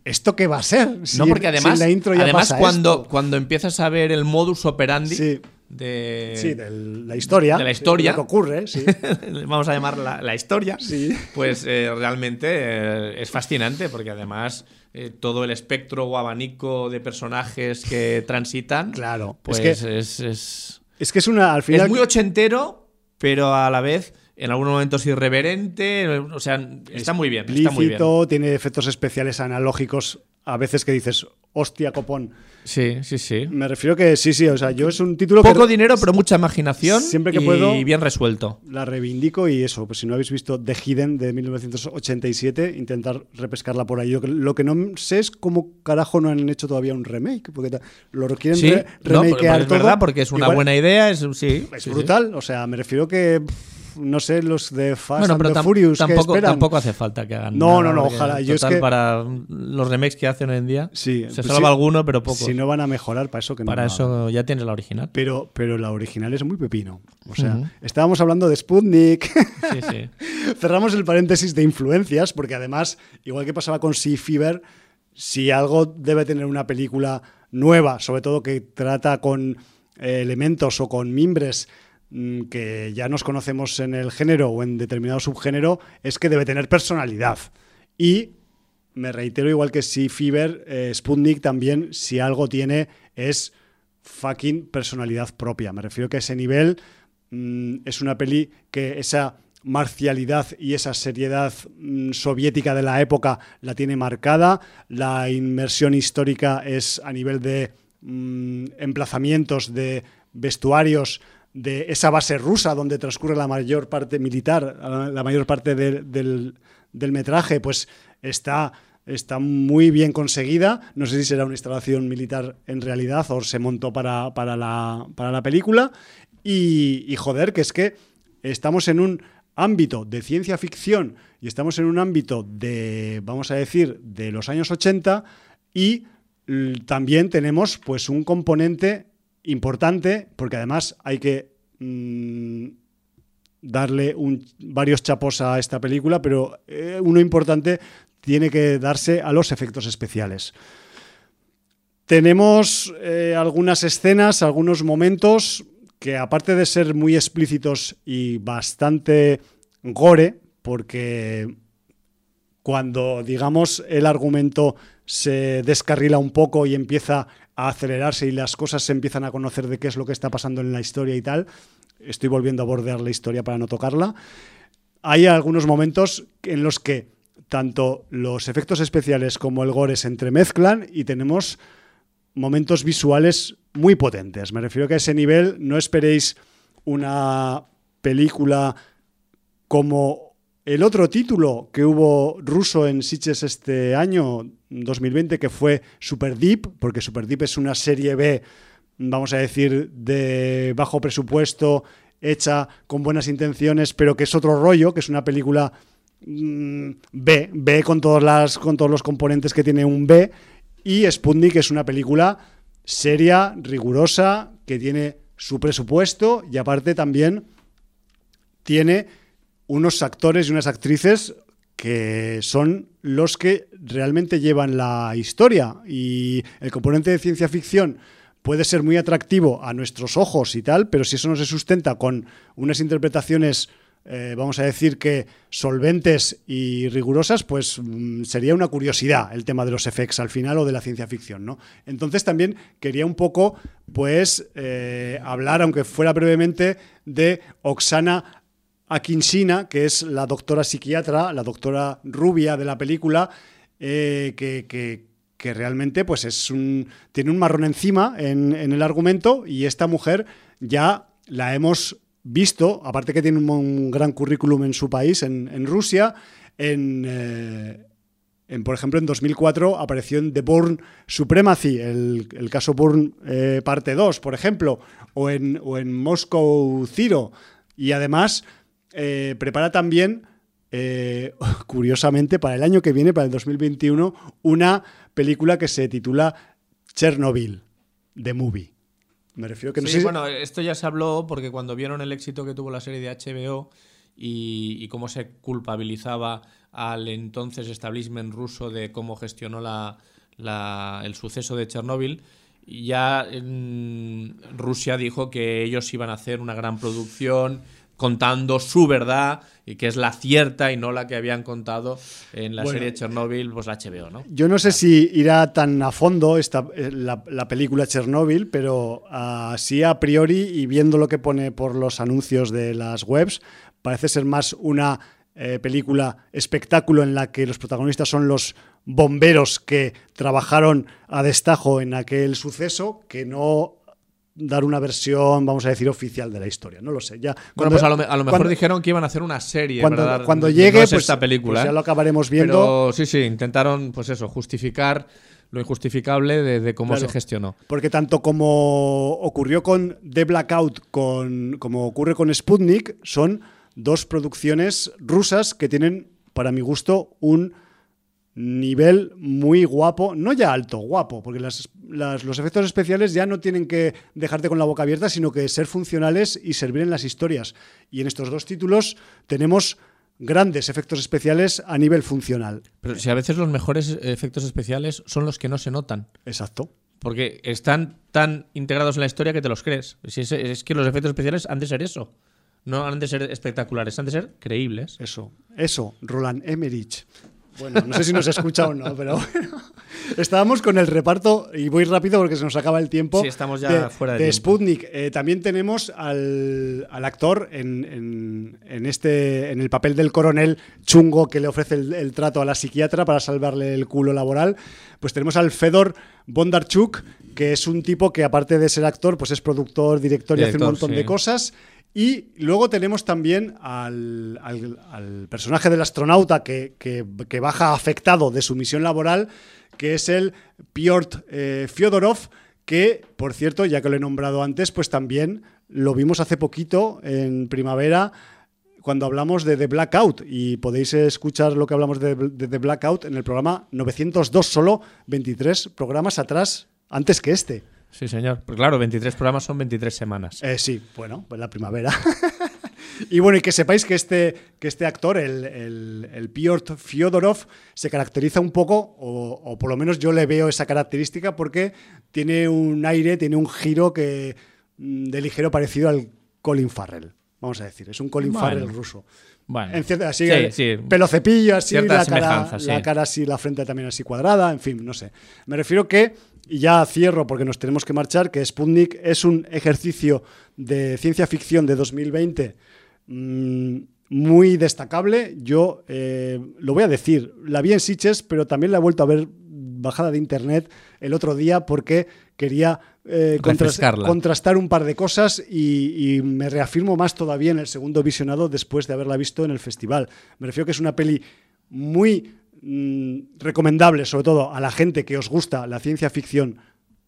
¿Esto qué va a ser? no, porque además, la intro además cuando, cuando empiezas a ver el modus operandi de, sí, de la historia. De la historia. que ocurre, sí. Vamos a llamarla la historia. Sí. Pues eh, realmente eh, es fascinante porque además eh, todo el espectro o abanico de personajes que transitan. Claro, pues es, que, es, es, que es una. Al final. Es muy ochentero, pero a la vez en algunos momentos irreverente, o sea, está muy bien. Está muy bien. tiene efectos especiales analógicos a veces que dices, hostia, copón. Sí, sí, sí. Me refiero que sí, sí, o sea, yo es un título Poco dinero, pero mucha imaginación. Siempre que y puedo. bien resuelto. La reivindico y eso, pues si no habéis visto The Hidden de 1987, intentar repescarla por ahí. lo que no sé es cómo carajo no han hecho todavía un remake, porque lo quieren sí, remakear es verdad, porque es una buena idea, es, sí. Es brutal, o sea, me refiero que no sé, los de Fast and the Furious tampoco, que tampoco hace falta que hagan. No, no, no, ojalá. Yo es que... para los remakes que hacen hoy en día, sí, se pues salva alguno, pero poco. Si no van a mejorar, para eso que no. Para eso ya tienes la original. Pero, pero la original es muy pepino. O sea, estábamos hablando de Sputnik. Sí, sí. Cerramos el paréntesis de influencias, porque además, igual que pasaba con Sea Fever, si algo debe tener una película nueva, sobre todo que trata con eh, elementos o con mimbres que ya nos conocemos en el género o en determinado subgénero, es que debe tener personalidad. Y me reitero, igual que si Fever, eh, Sputnik también, si algo tiene, es fucking personalidad propia. Me refiero que a ese nivel mm, es una peli que esa marcialidad y esa seriedad mm, soviética de la época la tiene marcada. La inmersión histórica es a nivel de mm, emplazamientos, de vestuarios, de esa base rusa donde transcurre la mayor parte militar, la mayor parte del, metraje, pues está está muy bien conseguida. No sé si será una instalación militar en realidad o se montó para, la, para la, película. Y, y, joder, que es que estamos en un ámbito de ciencia ficción y estamos en un ámbito de, vamos a decir, de los años 80 y también tenemos pues un componente importante porque además hay que mm, darle varios chapos a esta película, pero eh, uno importante tiene que darse a los efectos especiales. Tenemos eh, algunas escenas, algunos momentos que aparte de ser muy explícitos y bastante gore, porque cuando, digamos, el argumento se descarrila un poco y empieza a acelerarse y las cosas se empiezan a conocer de qué es lo que está pasando en la historia y tal, estoy volviendo a bordear la historia para no tocarla, hay algunos momentos en los que tanto los efectos especiales como el gore se entremezclan y tenemos momentos visuales muy potentes. Me refiero que a ese nivel no esperéis una película como el otro título que hubo ruso en Sitges este año, 2020, que fue Super Deep, porque Super Deep es una serie B, vamos a decir, de bajo presupuesto, hecha con buenas intenciones, pero que es otro rollo, que es una película mm, B, B con, con todos los componentes que tiene un B, y Sputnik es una película seria, rigurosa, que tiene su presupuesto y aparte también tiene unos actores y unas actrices que son los que realmente llevan la historia y el componente de ciencia ficción puede ser muy atractivo a nuestros ojos y tal, pero si eso no se sustenta con unas interpretaciones eh, vamos a decir que solventes y rigurosas, pues mm, sería una curiosidad el tema de los effects al final o de la ciencia ficción, ¿no? Entonces también quería un poco, pues, eh, hablar, aunque fuera brevemente, de Oksana Akinshina, que es la doctora psiquiatra, la doctora rubia de la película, eh, que, realmente pues es un, tiene un marrón encima en, en el argumento y esta mujer ya la hemos visto, aparte que tiene un, gran currículum en su país, en, Rusia, eh, en, por ejemplo, en 2004 apareció en The Bourne Supremacy, el, caso Bourne eh, parte 2, por ejemplo, o en, o en Moscow Zero. Y además eh, prepara también, curiosamente, para el año que viene, para el 2021, una película que se titula Chernobyl, The Movie. Me refiero que no sí, bueno, esto ya se habló porque cuando vieron el éxito que tuvo la serie de HBO y, cómo se culpabilizaba al entonces establishment ruso de cómo gestionó la, el suceso de Chernóbil, ya Rusia dijo que ellos iban a hacer una gran producción contando su verdad y que es la cierta y no la que habían contado en la serie Chernobyl, pues la HBO, ¿no? Yo no sé si irá tan a fondo esta, eh, la, película Chernobyl, pero así a priori y viendo lo que pone por los anuncios de las webs, parece ser más una eh, película espectáculo en la que los protagonistas son los bomberos que trabajaron a destajo en aquel suceso, que no dar una versión, vamos a decir, oficial de la historia. No lo sé. Ya, bueno, pues a lo, mejor dijeron que iban a hacer una serie cuando, cuando llegue pues, esta película. Pues ya ¿eh? lo acabaremos viendo. sí, sí, intentaron, pues eso, justificar lo injustificable de, cómo se gestionó. Porque tanto como ocurrió con The Blackout, con, como ocurre con Sputnik, son dos producciones rusas que tienen, para mi gusto, un nivel muy guapo, no ya alto, guapo, porque los efectos especiales ya no tienen que dejarte con la boca abierta, sino que ser funcionales y servir en las historias. Y en estos dos títulos tenemos grandes efectos especiales a nivel funcional. Pero si a veces los mejores efectos especiales son los que no se notan. Exacto. Porque están tan integrados en la historia que te los crees. Si es, que los efectos especiales han de ser eso. No han de ser espectaculares, han de ser creíbles. Eso, eso, Roland Emmerich. Bueno, no sé si nos escucha o no, pero bueno. Estábamos con el reparto, y voy rápido porque se nos acaba el tiempo. Sí, estamos ya de, fuera de, de Sputnik. Eh, también tenemos al, actor en, este, en el papel del coronel chungo que le ofrece el, trato a la psiquiatra para salvarle el culo laboral. Pues tenemos al Fedor Bondarchuk, que es un tipo que aparte de ser actor, pues es productor, director, y hace un montón de cosas. Y luego tenemos también al, personaje del astronauta que, baja afectado de su misión laboral, que es el Piotr eh, Fyodorov, que, por cierto, ya que lo he nombrado antes, pues también lo vimos hace poquito en primavera cuando hablamos de The Blackout y podéis escuchar lo que hablamos de, de The Blackout en el programa 902, solo 23 programas atrás, antes que este. Sí, señor. Pues claro, 23 programas son 23 semanas. Eh, sí, bueno, pues la primavera. y bueno, y que sepáis que este, que este actor, el, el, Piotr Fyodorov, se caracteriza un poco, o, por lo menos yo le veo esa característica, porque tiene un aire, tiene un giro que mm, de ligero parecido al Colin Farrell. Vamos a decir, es un Colin Farrell ruso. Bueno, así, pelo cepillo, así, la cara, la cara así, la frente también así cuadrada, en fin, no sé. Me refiero que y ya cierro porque nos tenemos que marchar, que Sputnik es un ejercicio de ciencia ficción de 2020 mm, muy destacable. Yo eh, lo voy a decir, la vi en Sitges, pero también la he vuelto a ver bajada de internet el otro día porque quería eh, contrastar un par de cosas y, y, me reafirmo más todavía en el segundo visionado después de haberla visto en el festival. Me refiero que es una peli muy Mm, recomendable, sobre todo a la gente que os gusta la ciencia ficción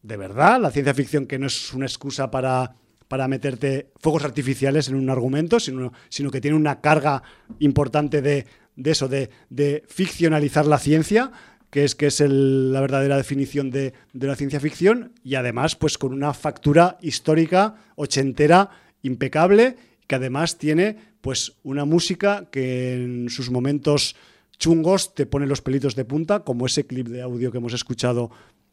de verdad, la ciencia ficción que no es una excusa para, para meterte fuegos artificiales en un argumento, sino, sino que tiene una carga importante de, eso, de, ficcionalizar la ciencia, que es, que es la verdadera definición de, de, la ciencia ficción, y además pues con una factura histórica, ochentera, impecable, que además tiene pues una música que en sus momentos chungos te pone los pelitos de punta, como ese clip de audio que hemos escuchado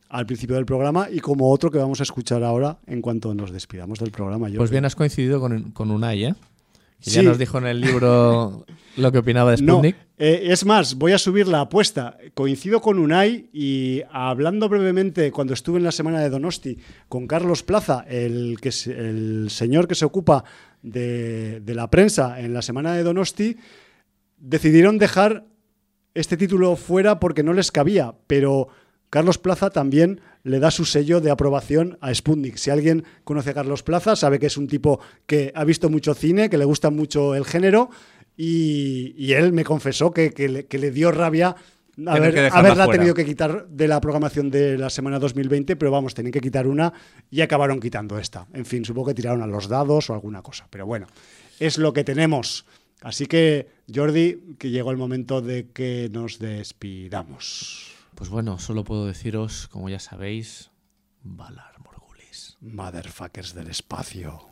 al principio del programa y como otro que vamos a escuchar ahora en cuanto nos despidamos del programa. pues bien, has coincidido con, con Unai, ¿eh? Que ya nos dijo en el libro lo que opinaba de Sputnik. Eh, es más, voy a subir la apuesta. Coincido con Unai y hablando brevemente cuando estuve en la semana de Donosti con Carlos Plaza, el, que el señor que se ocupa de, de la prensa en la semana de Donosti, decidieron dejar este título fuera porque no les cabía, pero Carlos Plaza también le da su sello de aprobación a Sputnik. Si alguien conoce a Carlos Plaza, sabe que es un tipo que ha visto mucho cine, que le gusta mucho el género, y, él me confesó que, le, dio rabia haberla tenido que quitar de la programación de la semana 2020, pero vamos, tenían que quitar una y acabaron quitando esta. En fin, supongo que tiraron a los dados o alguna cosa, pero bueno, es lo que tenemos. Así que, Jordi, que llegó el momento de que nos despidamos. Pues bueno, solo puedo deciros, como ya sabéis, Valar Morgulis. Motherfuckers del espacio.